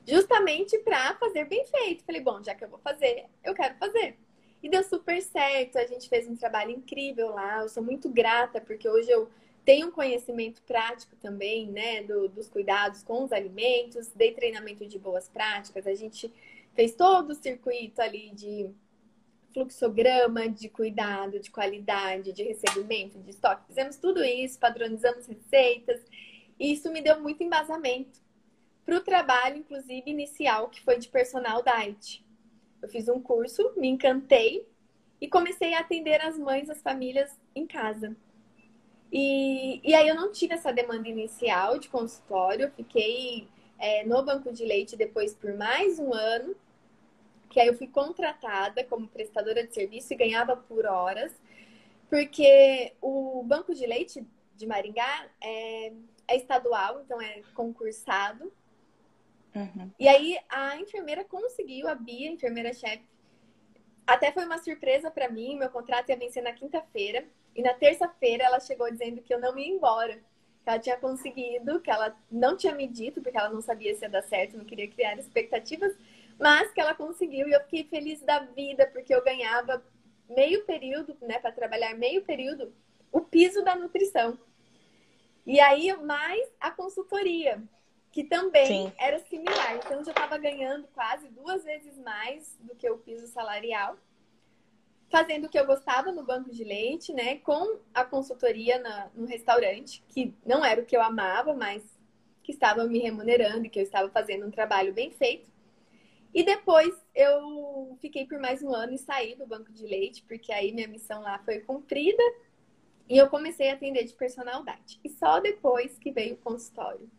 justamente para fazer bem feito. Falei, bom, já que eu vou fazer, eu quero fazer. E deu super certo, a gente fez um trabalho incrível lá. Eu sou muito grata, porque hoje eu tenho um conhecimento prático também, né, do, dos cuidados com os alimentos, dei treinamento de boas práticas, a gente fez todo o circuito ali de fluxograma de cuidado, de qualidade, de recebimento, de estoque. Fizemos tudo isso, padronizamos receitas, e isso me deu muito embasamento para o trabalho, inclusive inicial, que foi de personal diet. Eu fiz um curso, me encantei e comecei a atender as mães, as famílias em casa. E, e aí eu não tive essa demanda inicial de consultório, fiquei é, no banco de leite depois por mais um ano, que aí eu fui contratada como prestadora de serviço e ganhava por horas, porque o banco de leite de Maringá é, é estadual, então é concursado. Uhum. E aí a enfermeira conseguiu, a Bia, enfermeira-chefe, até foi uma surpresa para mim, meu contrato ia vencer na quinta-feira. E na terça-feira ela chegou dizendo que eu não ia embora. Que ela tinha conseguido, que ela não tinha me dito, porque ela não sabia se ia dar certo, não queria criar expectativas, mas que ela conseguiu e eu fiquei feliz da vida, porque eu ganhava meio período, né, para trabalhar meio período, o piso da nutrição. E aí, mais a consultoria, que também Sim. era similar. Então, eu já estava ganhando quase duas vezes mais do que o piso salarial fazendo o que eu gostava no banco de leite, né? Com a consultoria na, no restaurante, que não era o que eu amava, mas que estava me remunerando e que eu estava fazendo um trabalho bem feito. E depois eu fiquei por mais um ano e saí do banco de leite, porque aí minha missão lá foi cumprida e eu comecei a atender de personalidade. E só depois que veio o consultório.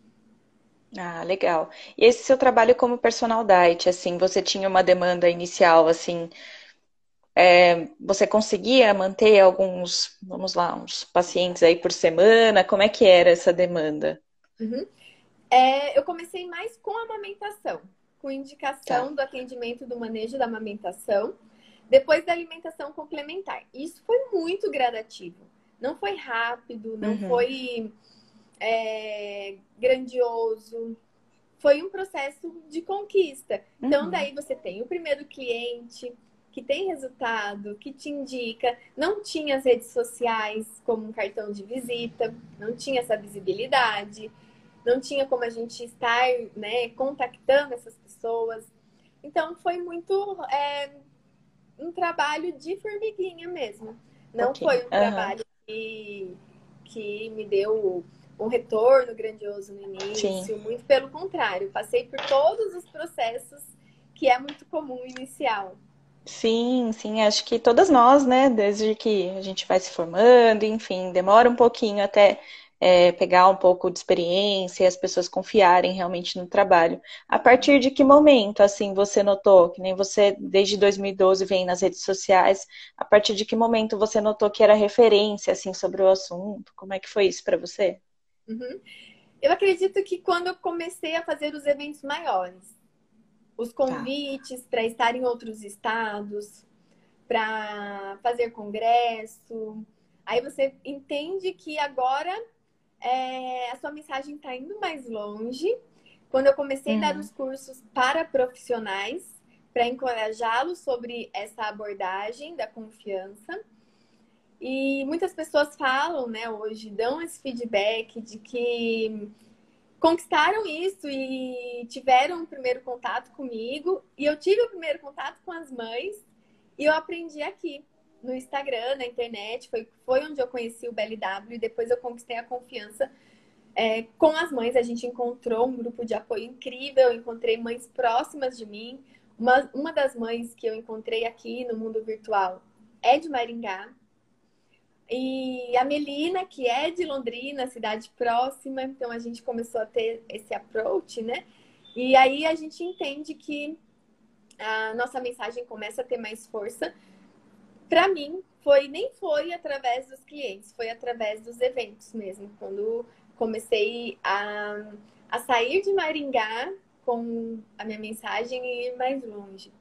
Ah, legal. E esse seu trabalho como personal diet, assim, você tinha uma demanda inicial, assim, é, você conseguia manter alguns, vamos lá, uns pacientes aí por semana? Como é que era essa demanda? Uhum. É, eu comecei mais com a amamentação, com indicação tá. do atendimento do manejo da amamentação, depois da alimentação complementar. Isso foi muito gradativo. Não foi rápido, não uhum. foi é, grandioso. Foi um processo de conquista. Então, uhum. daí você tem o primeiro cliente, que tem resultado, que te indica. Não tinha as redes sociais como um cartão de visita, não tinha essa visibilidade, não tinha como a gente estar né, contactando essas pessoas. Então foi muito é, um trabalho de formiguinha mesmo. Não okay. foi um uhum. trabalho que, que me deu um retorno grandioso no início, Sim. muito pelo contrário, passei por todos os processos que é muito comum inicial. Sim, sim, acho que todas nós, né, desde que a gente vai se formando, enfim, demora um pouquinho até é, pegar um pouco de experiência e as pessoas confiarem realmente no trabalho. A partir de que momento, assim, você notou, que nem você desde 2012 vem nas redes sociais, a partir de que momento você notou que era referência, assim, sobre o assunto? Como é que foi isso para você? Uhum. Eu acredito que quando eu comecei a fazer os eventos maiores, os tá. convites tá. para estar em outros estados, para fazer congresso. Aí você entende que agora é, a sua mensagem está indo mais longe. Quando eu comecei uhum. a dar uhum. os cursos para profissionais, para encorajá-los sobre essa abordagem da confiança. E muitas pessoas falam, né, hoje, dão esse feedback de que conquistaram isso e tiveram o primeiro contato comigo. E eu tive o primeiro contato com as mães e eu aprendi aqui no Instagram, na internet. Foi, foi onde eu conheci o BLW e depois eu conquistei a confiança é, com as mães. A gente encontrou um grupo de apoio incrível, eu encontrei mães próximas de mim. Uma, uma das mães que eu encontrei aqui no mundo virtual é de Maringá. E a Melina, que é de Londrina, cidade próxima, então a gente começou a ter esse approach, né? E aí a gente entende que a nossa mensagem começa a ter mais força para mim, foi nem foi através dos clientes, foi através dos eventos mesmo. Quando comecei a, a sair de Maringá com a minha mensagem e ir mais longe.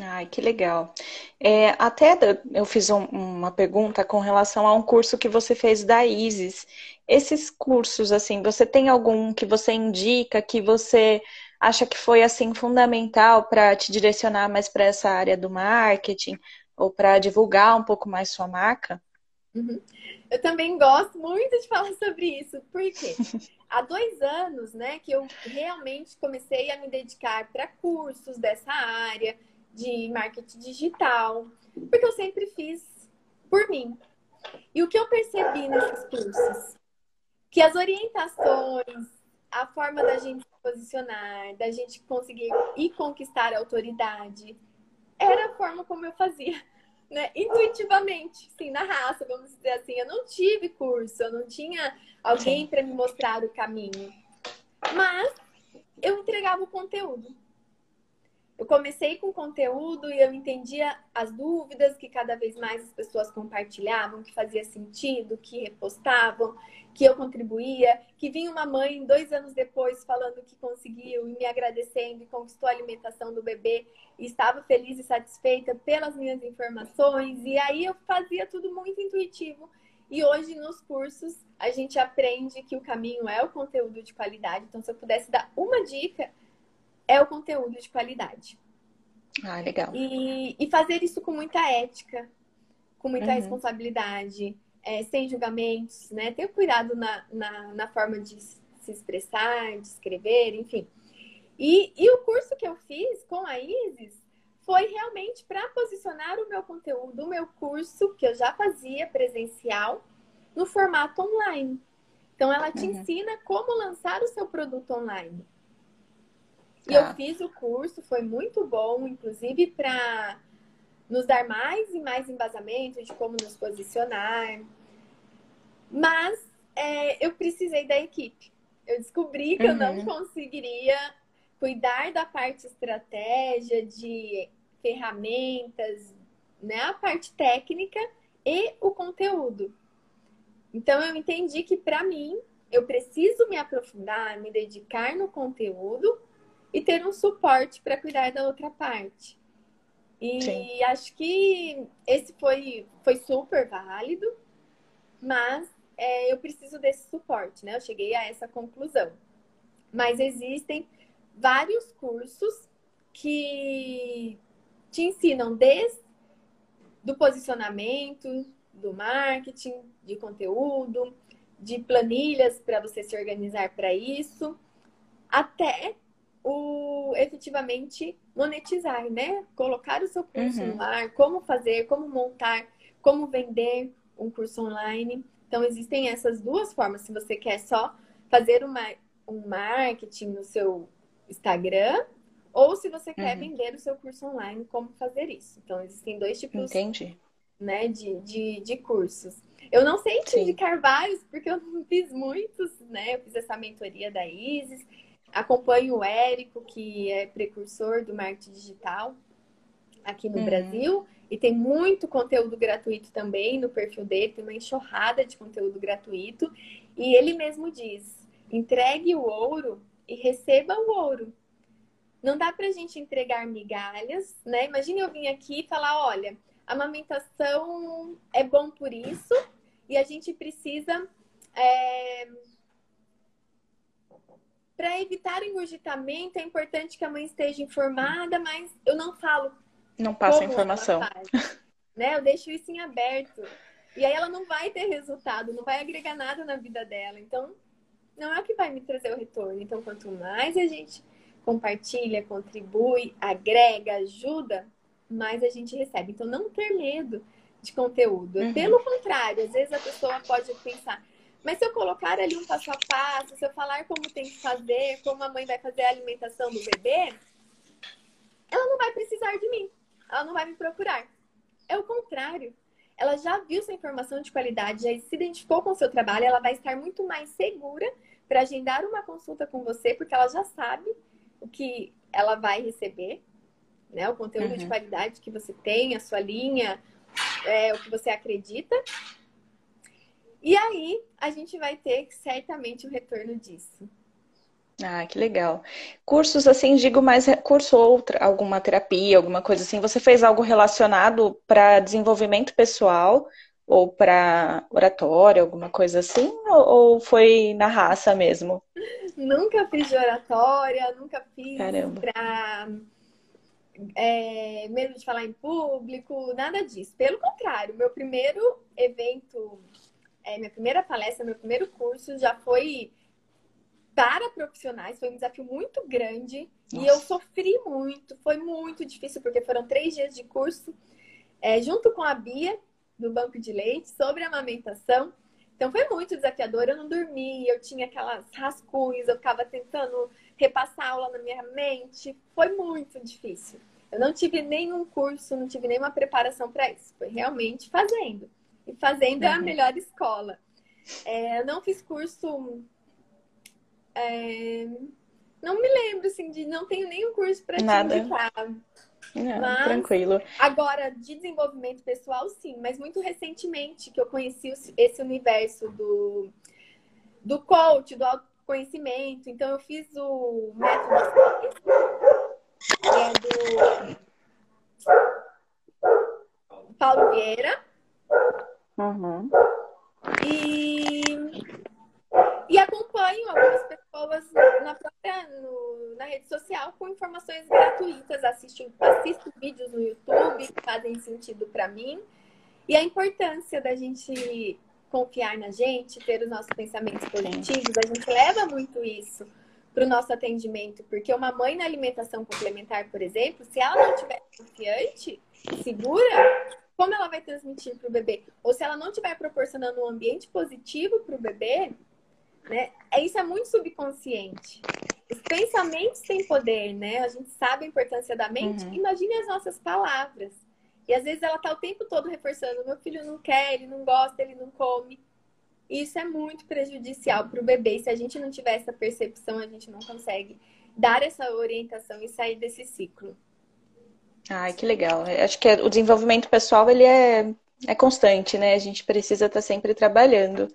Ai, que legal. É, até eu fiz um, uma pergunta com relação a um curso que você fez da Isis. Esses cursos, assim, você tem algum que você indica que você acha que foi assim fundamental para te direcionar mais para essa área do marketing ou para divulgar um pouco mais sua marca? Uhum. Eu também gosto muito de falar sobre isso, porque há dois anos, né, que eu realmente comecei a me dedicar para cursos dessa área de marketing digital, porque eu sempre fiz por mim. E o que eu percebi nesses cursos? Que as orientações, a forma da gente se posicionar, da gente conseguir e conquistar a autoridade, era a forma como eu fazia, né? Intuitivamente, sim, na raça, vamos dizer assim. Eu não tive curso, eu não tinha alguém para me mostrar o caminho. Mas eu entregava o conteúdo. Eu comecei com conteúdo e eu entendia as dúvidas que cada vez mais as pessoas compartilhavam, que fazia sentido, que repostavam, que eu contribuía, que vinha uma mãe dois anos depois falando que conseguiu e me agradecendo e conquistou a alimentação do bebê e estava feliz e satisfeita pelas minhas informações. E aí eu fazia tudo muito intuitivo. E hoje nos cursos a gente aprende que o caminho é o conteúdo de qualidade. Então, se eu pudesse dar uma dica, é o conteúdo de qualidade. Ah, legal. E, e fazer isso com muita ética, com muita uhum. responsabilidade, é, sem julgamentos, né? Ter cuidado na, na, na, forma de se expressar, de escrever, enfim. E, e o curso que eu fiz com a Isis foi realmente para posicionar o meu conteúdo, o meu curso, que eu já fazia presencial, no formato online. Então, ela te uhum. ensina como lançar o seu produto online. E eu tá. fiz o curso, foi muito bom, inclusive para nos dar mais e mais embasamento de como nos posicionar. Mas é, eu precisei da equipe. Eu descobri que uhum. eu não uhum. conseguiria cuidar da parte estratégia, de ferramentas, né? A parte técnica e o conteúdo. Então eu entendi que para mim eu preciso me aprofundar, me dedicar no conteúdo e ter um suporte para cuidar da outra parte. E Sim. acho que esse foi, foi super válido, mas é, eu preciso desse suporte, né? Eu cheguei a essa conclusão. Mas existem vários cursos que te ensinam desde do posicionamento, do marketing, de conteúdo, de planilhas para você se organizar para isso, até o efetivamente monetizar, né? Colocar o seu curso uhum. no ar, como fazer, como montar, como vender um curso online. Então, existem essas duas formas. Se você quer só fazer uma, um marketing no seu Instagram, ou se você quer uhum. vender o seu curso online, como fazer isso. Então, existem dois tipos Né, de, de, de cursos. Eu não sei te indicar vários, porque eu não fiz muitos, né? Eu fiz essa mentoria da Isis, Acompanho o Érico, que é precursor do marketing digital aqui no uhum. Brasil. E tem muito conteúdo gratuito também no perfil dele, tem uma enxurrada de conteúdo gratuito. E ele mesmo diz: entregue o ouro e receba o ouro. Não dá pra gente entregar migalhas, né? Imagine eu vir aqui e falar: olha, a amamentação é bom por isso, e a gente precisa é, para evitar engurgitamento, é importante que a mãe esteja informada, mas eu não falo. Não passa informação. Faz, né? Eu deixo isso em aberto. E aí ela não vai ter resultado, não vai agregar nada na vida dela. Então, não é o que vai me trazer o retorno. Então, quanto mais a gente compartilha, contribui, agrega, ajuda, mais a gente recebe. Então, não ter medo de conteúdo. Uhum. Pelo contrário, às vezes a pessoa pode pensar, mas se eu colocar ali um passo a passo, se eu falar como tem que fazer, como a mãe vai fazer a alimentação do bebê, ela não vai precisar de mim. Ela não vai me procurar. É o contrário. Ela já viu sua informação de qualidade, já se identificou com o seu trabalho, ela vai estar muito mais segura para agendar uma consulta com você, porque ela já sabe o que ela vai receber, né? O conteúdo uhum. de qualidade que você tem, a sua linha, é o que você acredita. E aí a gente vai ter certamente o retorno disso. Ah, que legal. Cursos assim, digo mais curso ou alguma terapia, alguma coisa assim. Você fez algo relacionado para desenvolvimento pessoal ou para oratória, alguma coisa assim? Ou, foi na raça mesmo? Nunca fiz de oratória, nunca fiz para é, medo de falar em público, nada disso. Pelo contrário, meu primeiro evento, é, minha primeira palestra, meu primeiro curso já foi para profissionais foi um desafio muito grande Nossa. e eu sofri muito. Foi muito difícil, porque foram três dias de curso é, junto com a Bia, do Banco de Leite, sobre amamentação. Então foi muito desafiador. Eu não dormia, eu tinha aquelas rascunhos, eu ficava tentando repassar a aula na minha mente. Foi muito difícil. Eu não tive nenhum curso, não tive nenhuma preparação para isso. Foi realmente fazendo. E fazendo é a uhum. melhor escola. É, eu não fiz curso é... Não me lembro, assim, de não tenho nenhum curso para te indicar. Não, mas, tranquilo. Agora, de desenvolvimento pessoal, sim, mas muito recentemente que eu conheci esse universo do, do coach, do autoconhecimento. Então, eu fiz o método que é do Paulo Vieira. Uhum. E e acompanho algumas pessoas na própria no, na rede social com informações gratuitas. Assisto, assisto vídeos no YouTube que fazem sentido para mim. E a importância da gente confiar na gente, ter os nossos pensamentos positivos, a gente leva muito isso para o nosso atendimento, porque uma mãe na alimentação complementar, por exemplo, se ela não estiver confiante, segura, como ela vai transmitir para o bebê? Ou se ela não estiver proporcionando um ambiente positivo para o bebê, né? É, isso é muito subconsciente. Os pensamentos têm poder, né? A gente sabe a importância da mente. Uhum. Imagine as nossas palavras. E às vezes ela tá o tempo todo reforçando: meu filho não quer, ele não gosta, ele não come. Isso é muito prejudicial para o bebê. Se a gente não tiver essa percepção, a gente não consegue dar essa orientação e sair desse ciclo. Ai, que legal. Acho que o desenvolvimento pessoal ele é é constante, né? A gente precisa estar tá sempre trabalhando.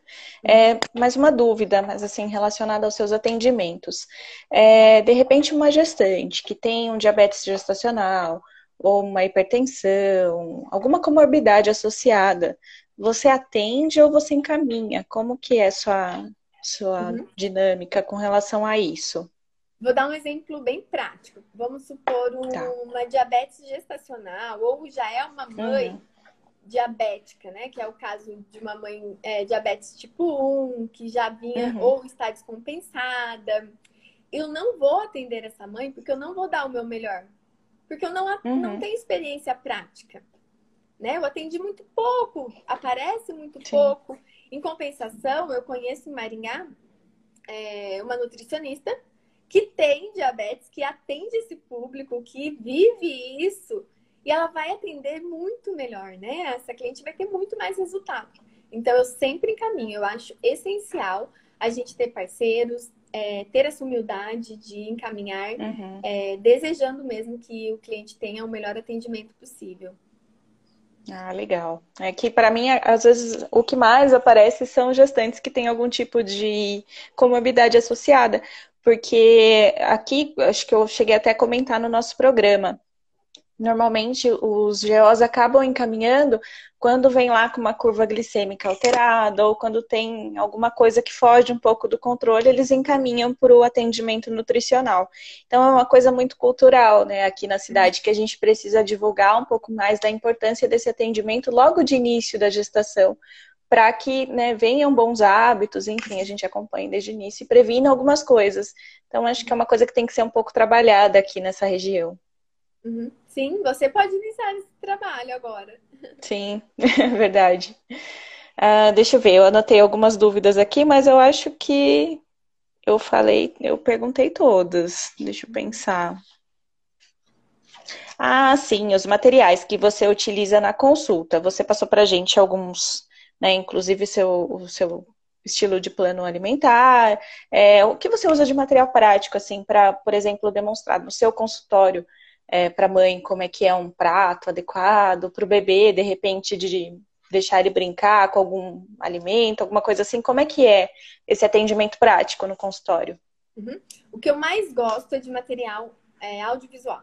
É, mais uma dúvida, mas assim, relacionada aos seus atendimentos. É, de repente, uma gestante que tem um diabetes gestacional ou uma hipertensão, alguma comorbidade associada, você atende ou você encaminha? Como que é sua, sua uhum. dinâmica com relação a isso? Vou dar um exemplo bem prático. Vamos supor um, tá. uma diabetes gestacional ou já é uma mãe uhum diabética, né? Que é o caso de uma mãe é, diabetes tipo 1, que já vinha uhum. ou está descompensada. Eu não vou atender essa mãe porque eu não vou dar o meu melhor. Porque eu não, uhum. não tenho experiência prática. Né? Eu atendi muito pouco, aparece muito Sim. pouco. Em compensação, eu conheço em Maringá é, uma nutricionista que tem diabetes, que atende esse público, que vive isso e ela vai atender muito melhor, né? Essa cliente vai ter muito mais resultado. Então, eu sempre encaminho. Eu acho essencial a gente ter parceiros, é, ter essa humildade de encaminhar, uhum. é, desejando mesmo que o cliente tenha o melhor atendimento possível. Ah, legal. É que para mim, às vezes, o que mais aparece são gestantes que têm algum tipo de comorbidade associada. Porque aqui, acho que eu cheguei até a comentar no nosso programa, Normalmente os GOs acabam encaminhando quando vem lá com uma curva glicêmica alterada ou quando tem alguma coisa que foge um pouco do controle, eles encaminham para o atendimento nutricional. Então é uma coisa muito cultural, né, aqui na cidade que a gente precisa divulgar um pouco mais da importância desse atendimento logo de início da gestação, para que né, venham bons hábitos, enfim, a gente acompanha desde o início e previna algumas coisas. Então acho que é uma coisa que tem que ser um pouco trabalhada aqui nessa região. Uhum. Sim, você pode iniciar esse trabalho agora. Sim, verdade. Uh, deixa eu ver, eu anotei algumas dúvidas aqui, mas eu acho que eu falei, eu perguntei todas. Deixa eu pensar. Ah, sim, os materiais que você utiliza na consulta. Você passou para gente alguns, né? Inclusive seu, o seu estilo de plano alimentar. É, o que você usa de material prático, assim, para, por exemplo, demonstrar no seu consultório? é, para mãe como é que é um prato adequado, para o bebê, de repente, de deixar ele brincar com algum alimento, alguma coisa assim. Como é que é esse atendimento prático no consultório? Uhum. O que eu mais gosto é de material é, audiovisual.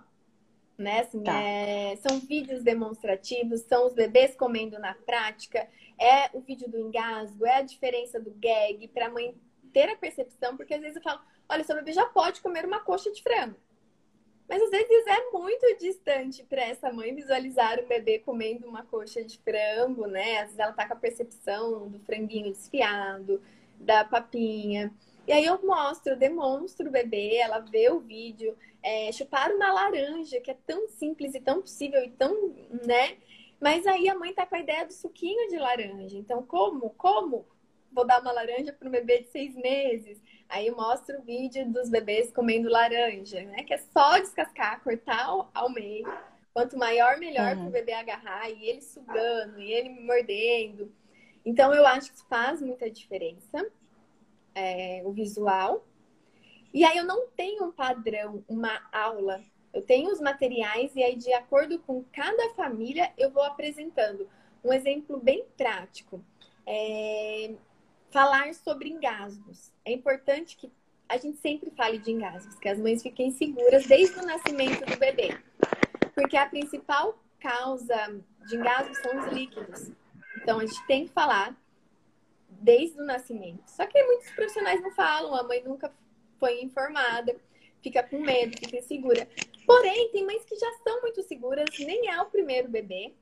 Né? Assim, tá. é, são vídeos demonstrativos, são os bebês comendo na prática, é o vídeo do engasgo, é a diferença do gag, para a mãe ter a percepção, porque às vezes eu falo, olha, seu bebê já pode comer uma coxa de frango. Mas às vezes é muito distante para essa mãe visualizar o bebê comendo uma coxa de frango, né? Às vezes ela tá com a percepção do franguinho desfiado, da papinha. E aí eu mostro, eu demonstro o bebê, ela vê o vídeo, é, chupar uma laranja, que é tão simples e tão possível e tão, né? Mas aí a mãe tá com a ideia do suquinho de laranja. Então, como? Como? Vou dar uma laranja para um bebê de seis meses. Aí eu mostro o vídeo dos bebês comendo laranja, né? Que é só descascar, cortar ao meio. Quanto maior, melhor uhum. para o bebê agarrar. E ele sugando, e ele mordendo. Então, eu acho que isso faz muita diferença. É, o visual. E aí eu não tenho um padrão, uma aula. Eu tenho os materiais e aí, de acordo com cada família, eu vou apresentando. Um exemplo bem prático. É, falar sobre engasgos. É importante que a gente sempre fale de engasgos, que as mães fiquem seguras desde o nascimento do bebê. Porque a principal causa de engasgos são os líquidos. Então a gente tem que falar desde o nascimento. Só que muitos profissionais não falam, a mãe nunca foi informada, fica com medo, fica insegura. Porém, tem mães que já são muito seguras, nem é o primeiro bebê.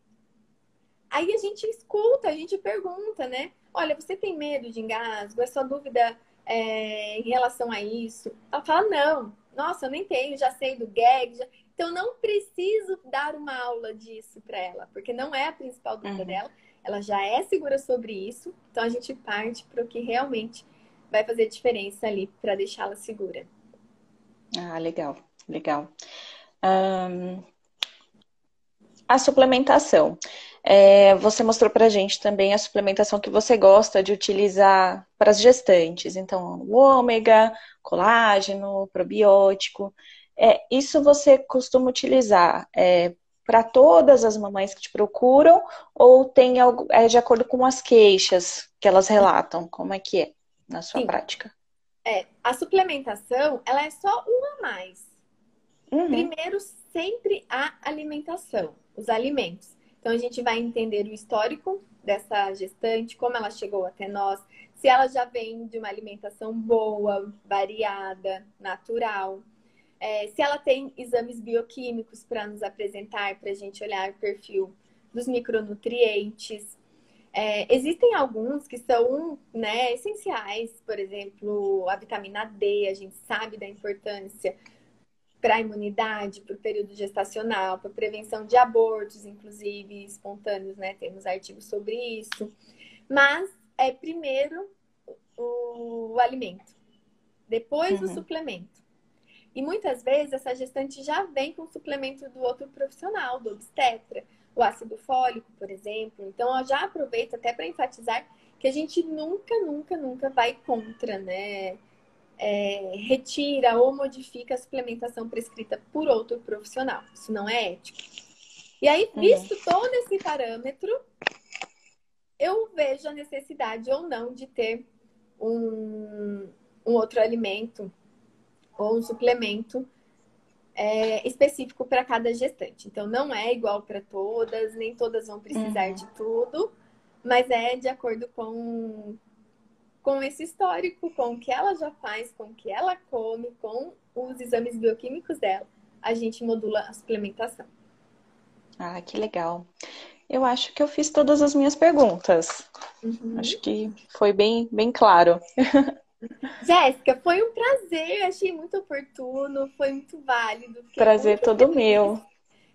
Aí a gente escuta, a gente pergunta, né? Olha, você tem medo de engasgo? É sua dúvida é, em relação a isso? Ela fala, não. Nossa, eu nem tenho, já sei do gag. Já... Então, não preciso dar uma aula disso para ela, porque não é a principal dúvida uhum. dela. Ela já é segura sobre isso. Então, a gente parte para o que realmente vai fazer diferença ali para deixá-la segura. Ah, legal, legal. Um, a suplementação. É, você mostrou para gente também a suplementação que você gosta de utilizar para as gestantes. Então, o ômega, colágeno, probiótico. É, isso você costuma utilizar é, para todas as mamães que te procuram ou tem algo é de acordo com as queixas que elas relatam? Como é que é na sua Sim. prática? É, a suplementação, ela é só uma a mais. Uhum. Primeiro, sempre a alimentação, os alimentos. Então, a gente vai entender o histórico dessa gestante, como ela chegou até nós, se ela já vem de uma alimentação boa, variada, natural, é, se ela tem exames bioquímicos para nos apresentar, para a gente olhar o perfil dos micronutrientes. É, existem alguns que são né, essenciais, por exemplo, a vitamina D, a gente sabe da importância para a imunidade, para o período gestacional, para prevenção de abortos, inclusive espontâneos, né? Temos artigos sobre isso. Mas é primeiro o, o alimento, depois uhum. o suplemento. E muitas vezes essa gestante já vem com suplemento do outro profissional, do obstetra, o ácido fólico, por exemplo. Então, eu já aproveito até para enfatizar que a gente nunca, nunca, nunca vai contra, né? é, retira ou modifica a suplementação prescrita por outro profissional. Isso não é ético. E aí, uhum. visto uhum. todo esse parâmetro, eu vejo a necessidade ou não de ter um, um outro alimento ou um suplemento é, específico para cada gestante. Então, não é igual para todas, nem todas vão precisar uhum. de tudo, mas é de acordo com com esse histórico, com o que ela já faz, com o que ela come, com os exames bioquímicos dela, a gente modula a suplementação. Ah, que legal. Eu acho que eu fiz todas as minhas perguntas. Uhum. Acho que foi bem, bem claro. Jéssica, foi um prazer, achei muito oportuno, foi muito válido. Prazer todo meu.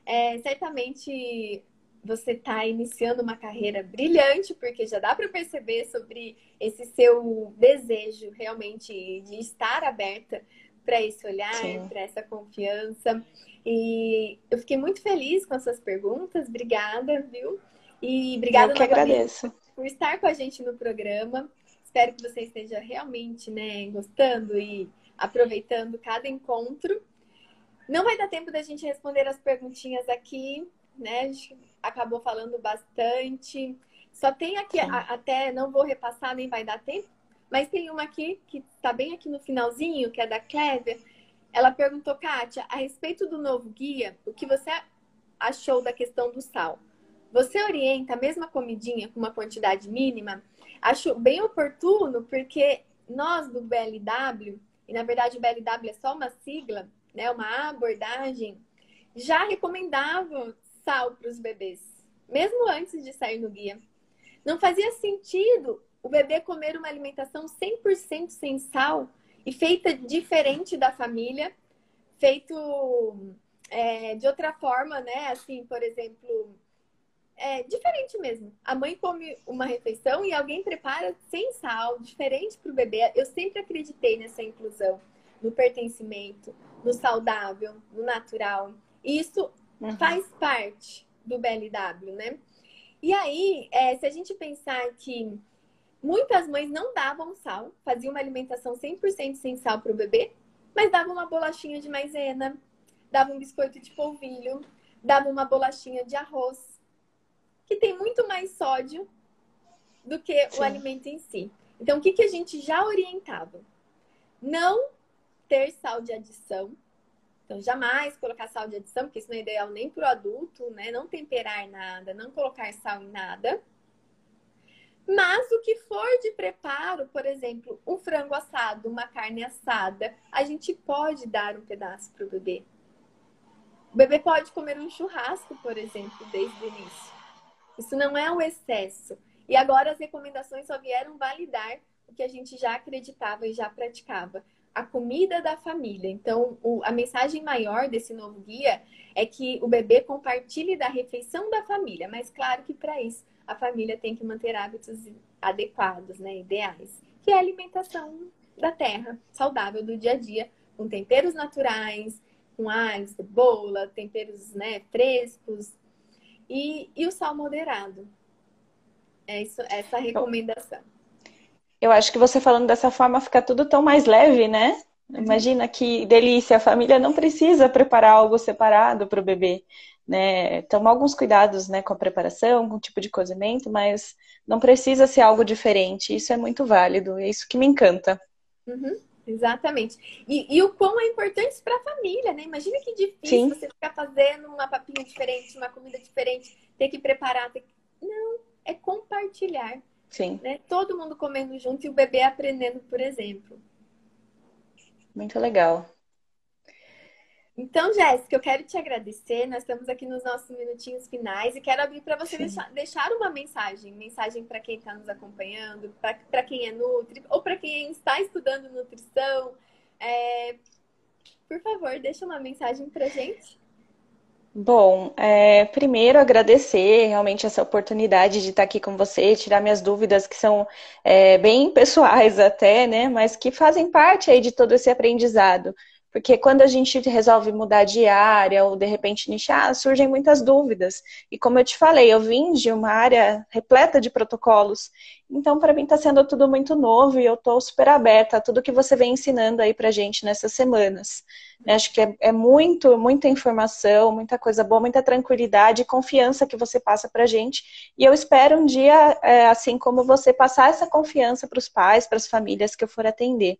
É, certamente você está iniciando uma carreira brilhante, porque já dá para perceber sobre esse seu desejo realmente de estar aberta para esse olhar, para essa confiança. E eu fiquei muito feliz com as suas perguntas, obrigada, viu? E obrigada eu que agradeço. por estar com a gente no programa. Espero que você esteja realmente né, gostando e aproveitando cada encontro. Não vai dar tempo da gente responder as perguntinhas aqui, né? A gente acabou falando bastante. Só tem aqui, a, até não vou repassar, nem vai dar tempo, mas tem uma aqui que está bem aqui no finalzinho, que é da Clever. Ela perguntou, Kátia, a respeito do novo guia, o que você achou da questão do sal? Você orienta a mesma comidinha com uma quantidade mínima? Acho bem oportuno, porque nós do BLW, e na verdade o BLW é só uma sigla, né, uma abordagem, já recomendavam sal para os bebês, mesmo antes de sair no guia. Não fazia sentido o bebê comer uma alimentação 100% sem sal e feita diferente da família, feito é, de outra forma, né? Assim, por exemplo, é diferente mesmo. A mãe come uma refeição e alguém prepara sem sal, diferente para o bebê. Eu sempre acreditei nessa inclusão, no pertencimento, no saudável, no natural. E isso uhum. faz parte do BLW, né? E aí, é, se a gente pensar que muitas mães não davam sal, faziam uma alimentação 100% sem sal para o bebê, mas davam uma bolachinha de maisena, davam um biscoito de polvilho, davam uma bolachinha de arroz, que tem muito mais sódio do que Sim. o alimento em si. Então, o que, que a gente já orientava? Não ter sal de adição. Então, jamais colocar sal de adição, porque isso não é ideal nem para o adulto, né? Não temperar nada, não colocar sal em nada. Mas o que for de preparo, por exemplo, um frango assado, uma carne assada, a gente pode dar um pedaço para o bebê. O bebê pode comer um churrasco, por exemplo, desde o início. Isso não é o excesso. E agora as recomendações só vieram validar o que a gente já acreditava e já praticava. A comida da família. Então, o, a mensagem maior desse novo guia é que o bebê compartilhe da refeição da família. Mas claro que para isso a família tem que manter hábitos adequados, né, ideais, que é a alimentação da terra, saudável do dia a dia, com temperos naturais, com alho, cebola, temperos né, frescos, e, e o sal moderado. É isso, essa recomendação. Eu acho que você falando dessa forma fica tudo tão mais leve, né? Imagina que delícia, a família não precisa preparar algo separado para o bebê, né? Tomar alguns cuidados, né, com a preparação, com o tipo de cozimento, mas não precisa ser algo diferente. Isso é muito válido, é isso que me encanta. Uhum. Exatamente. E, e, o quão é importante para a família, né? Imagina que difícil Sim. você ficar fazendo uma papinha diferente, uma comida diferente, ter que preparar. Ter que... Não, é compartilhar. Sim. Né? Todo mundo comendo junto e o bebê aprendendo, por exemplo. Muito legal. Então, Jéssica, eu quero te agradecer. Nós estamos aqui nos nossos minutinhos finais e quero abrir para você deixar, deixar, uma mensagem, mensagem para quem está nos acompanhando, para quem é nutri ou para quem está estudando nutrição. É... Por favor, deixa uma mensagem para gente. Bom, é, primeiro agradecer realmente essa oportunidade de estar aqui com você, tirar minhas dúvidas que são é, bem pessoais até, né, mas que fazem parte aí de todo esse aprendizado. Porque quando a gente resolve mudar de área ou de repente nichar, surgem muitas dúvidas. E como eu te falei, eu vim de uma área repleta de protocolos. Então, para mim, está sendo tudo muito novo e eu estou super aberta a tudo que você vem ensinando aí para gente nessas semanas. Né, acho que é, é, muito, muita informação, muita coisa boa, muita tranquilidade e confiança que você passa para gente. E eu espero um dia, é, assim como você, passar essa confiança para os pais, para as famílias que eu for atender.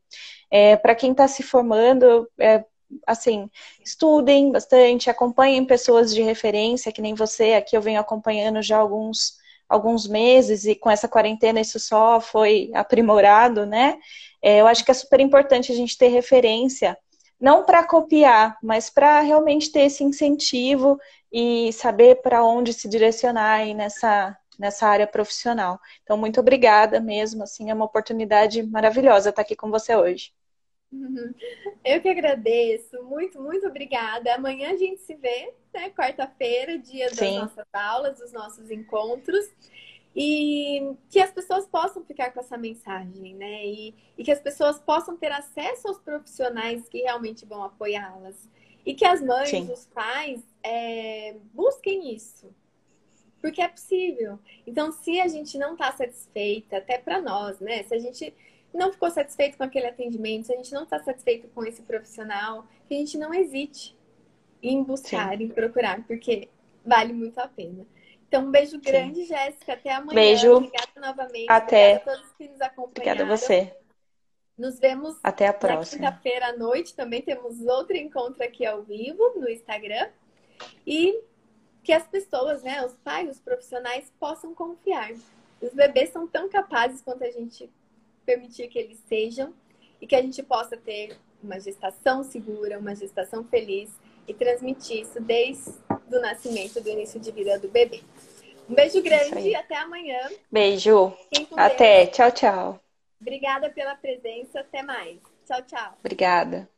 É, para quem está se formando, é, assim, estudem bastante, acompanhem pessoas de referência, que nem você, aqui eu venho acompanhando já alguns, alguns meses, e com essa quarentena isso só foi aprimorado, né? É, eu acho que é super importante a gente ter referência, não para copiar, mas para realmente ter esse incentivo e saber para onde se direcionar aí nessa, nessa área profissional. Então, muito obrigada mesmo, assim, é uma oportunidade maravilhosa estar aqui com você hoje. Eu que agradeço, muito, muito obrigada. Amanhã a gente se vê, né? Quarta-feira, dia das Sim. nossas aulas, dos nossos encontros. E que as pessoas possam ficar com essa mensagem, né? E, e que as pessoas possam ter acesso aos profissionais que realmente vão apoiá-las. E que as mães, Sim. os pais, é, busquem isso. Porque é possível. Então, se a gente não está satisfeita, até para nós, né? Se a gente não ficou satisfeito com aquele atendimento, se a gente não está satisfeito com esse profissional, que a gente não hesite. em buscar, Sim. em procurar, porque vale muito a pena. Então, um beijo grande, Sim. Jéssica. Até amanhã. Beijo. Obrigada novamente. Até. Obrigada a todos que nos acompanharam. Obrigada a você. Nos vemos Até a próxima. quinta-feira à noite. Também temos outro encontro aqui ao vivo no Instagram. E que as pessoas, né, os pais, os profissionais, possam confiar. Os bebês são tão capazes quanto a gente permitir que eles sejam e que a gente possa ter uma gestação segura, uma gestação feliz e transmitir isso desde o nascimento, do início de vida do bebê. Um beijo grande e até amanhã. Beijo. Até. Tchau, tchau. Obrigada pela presença. Até mais. Tchau, tchau. Obrigada.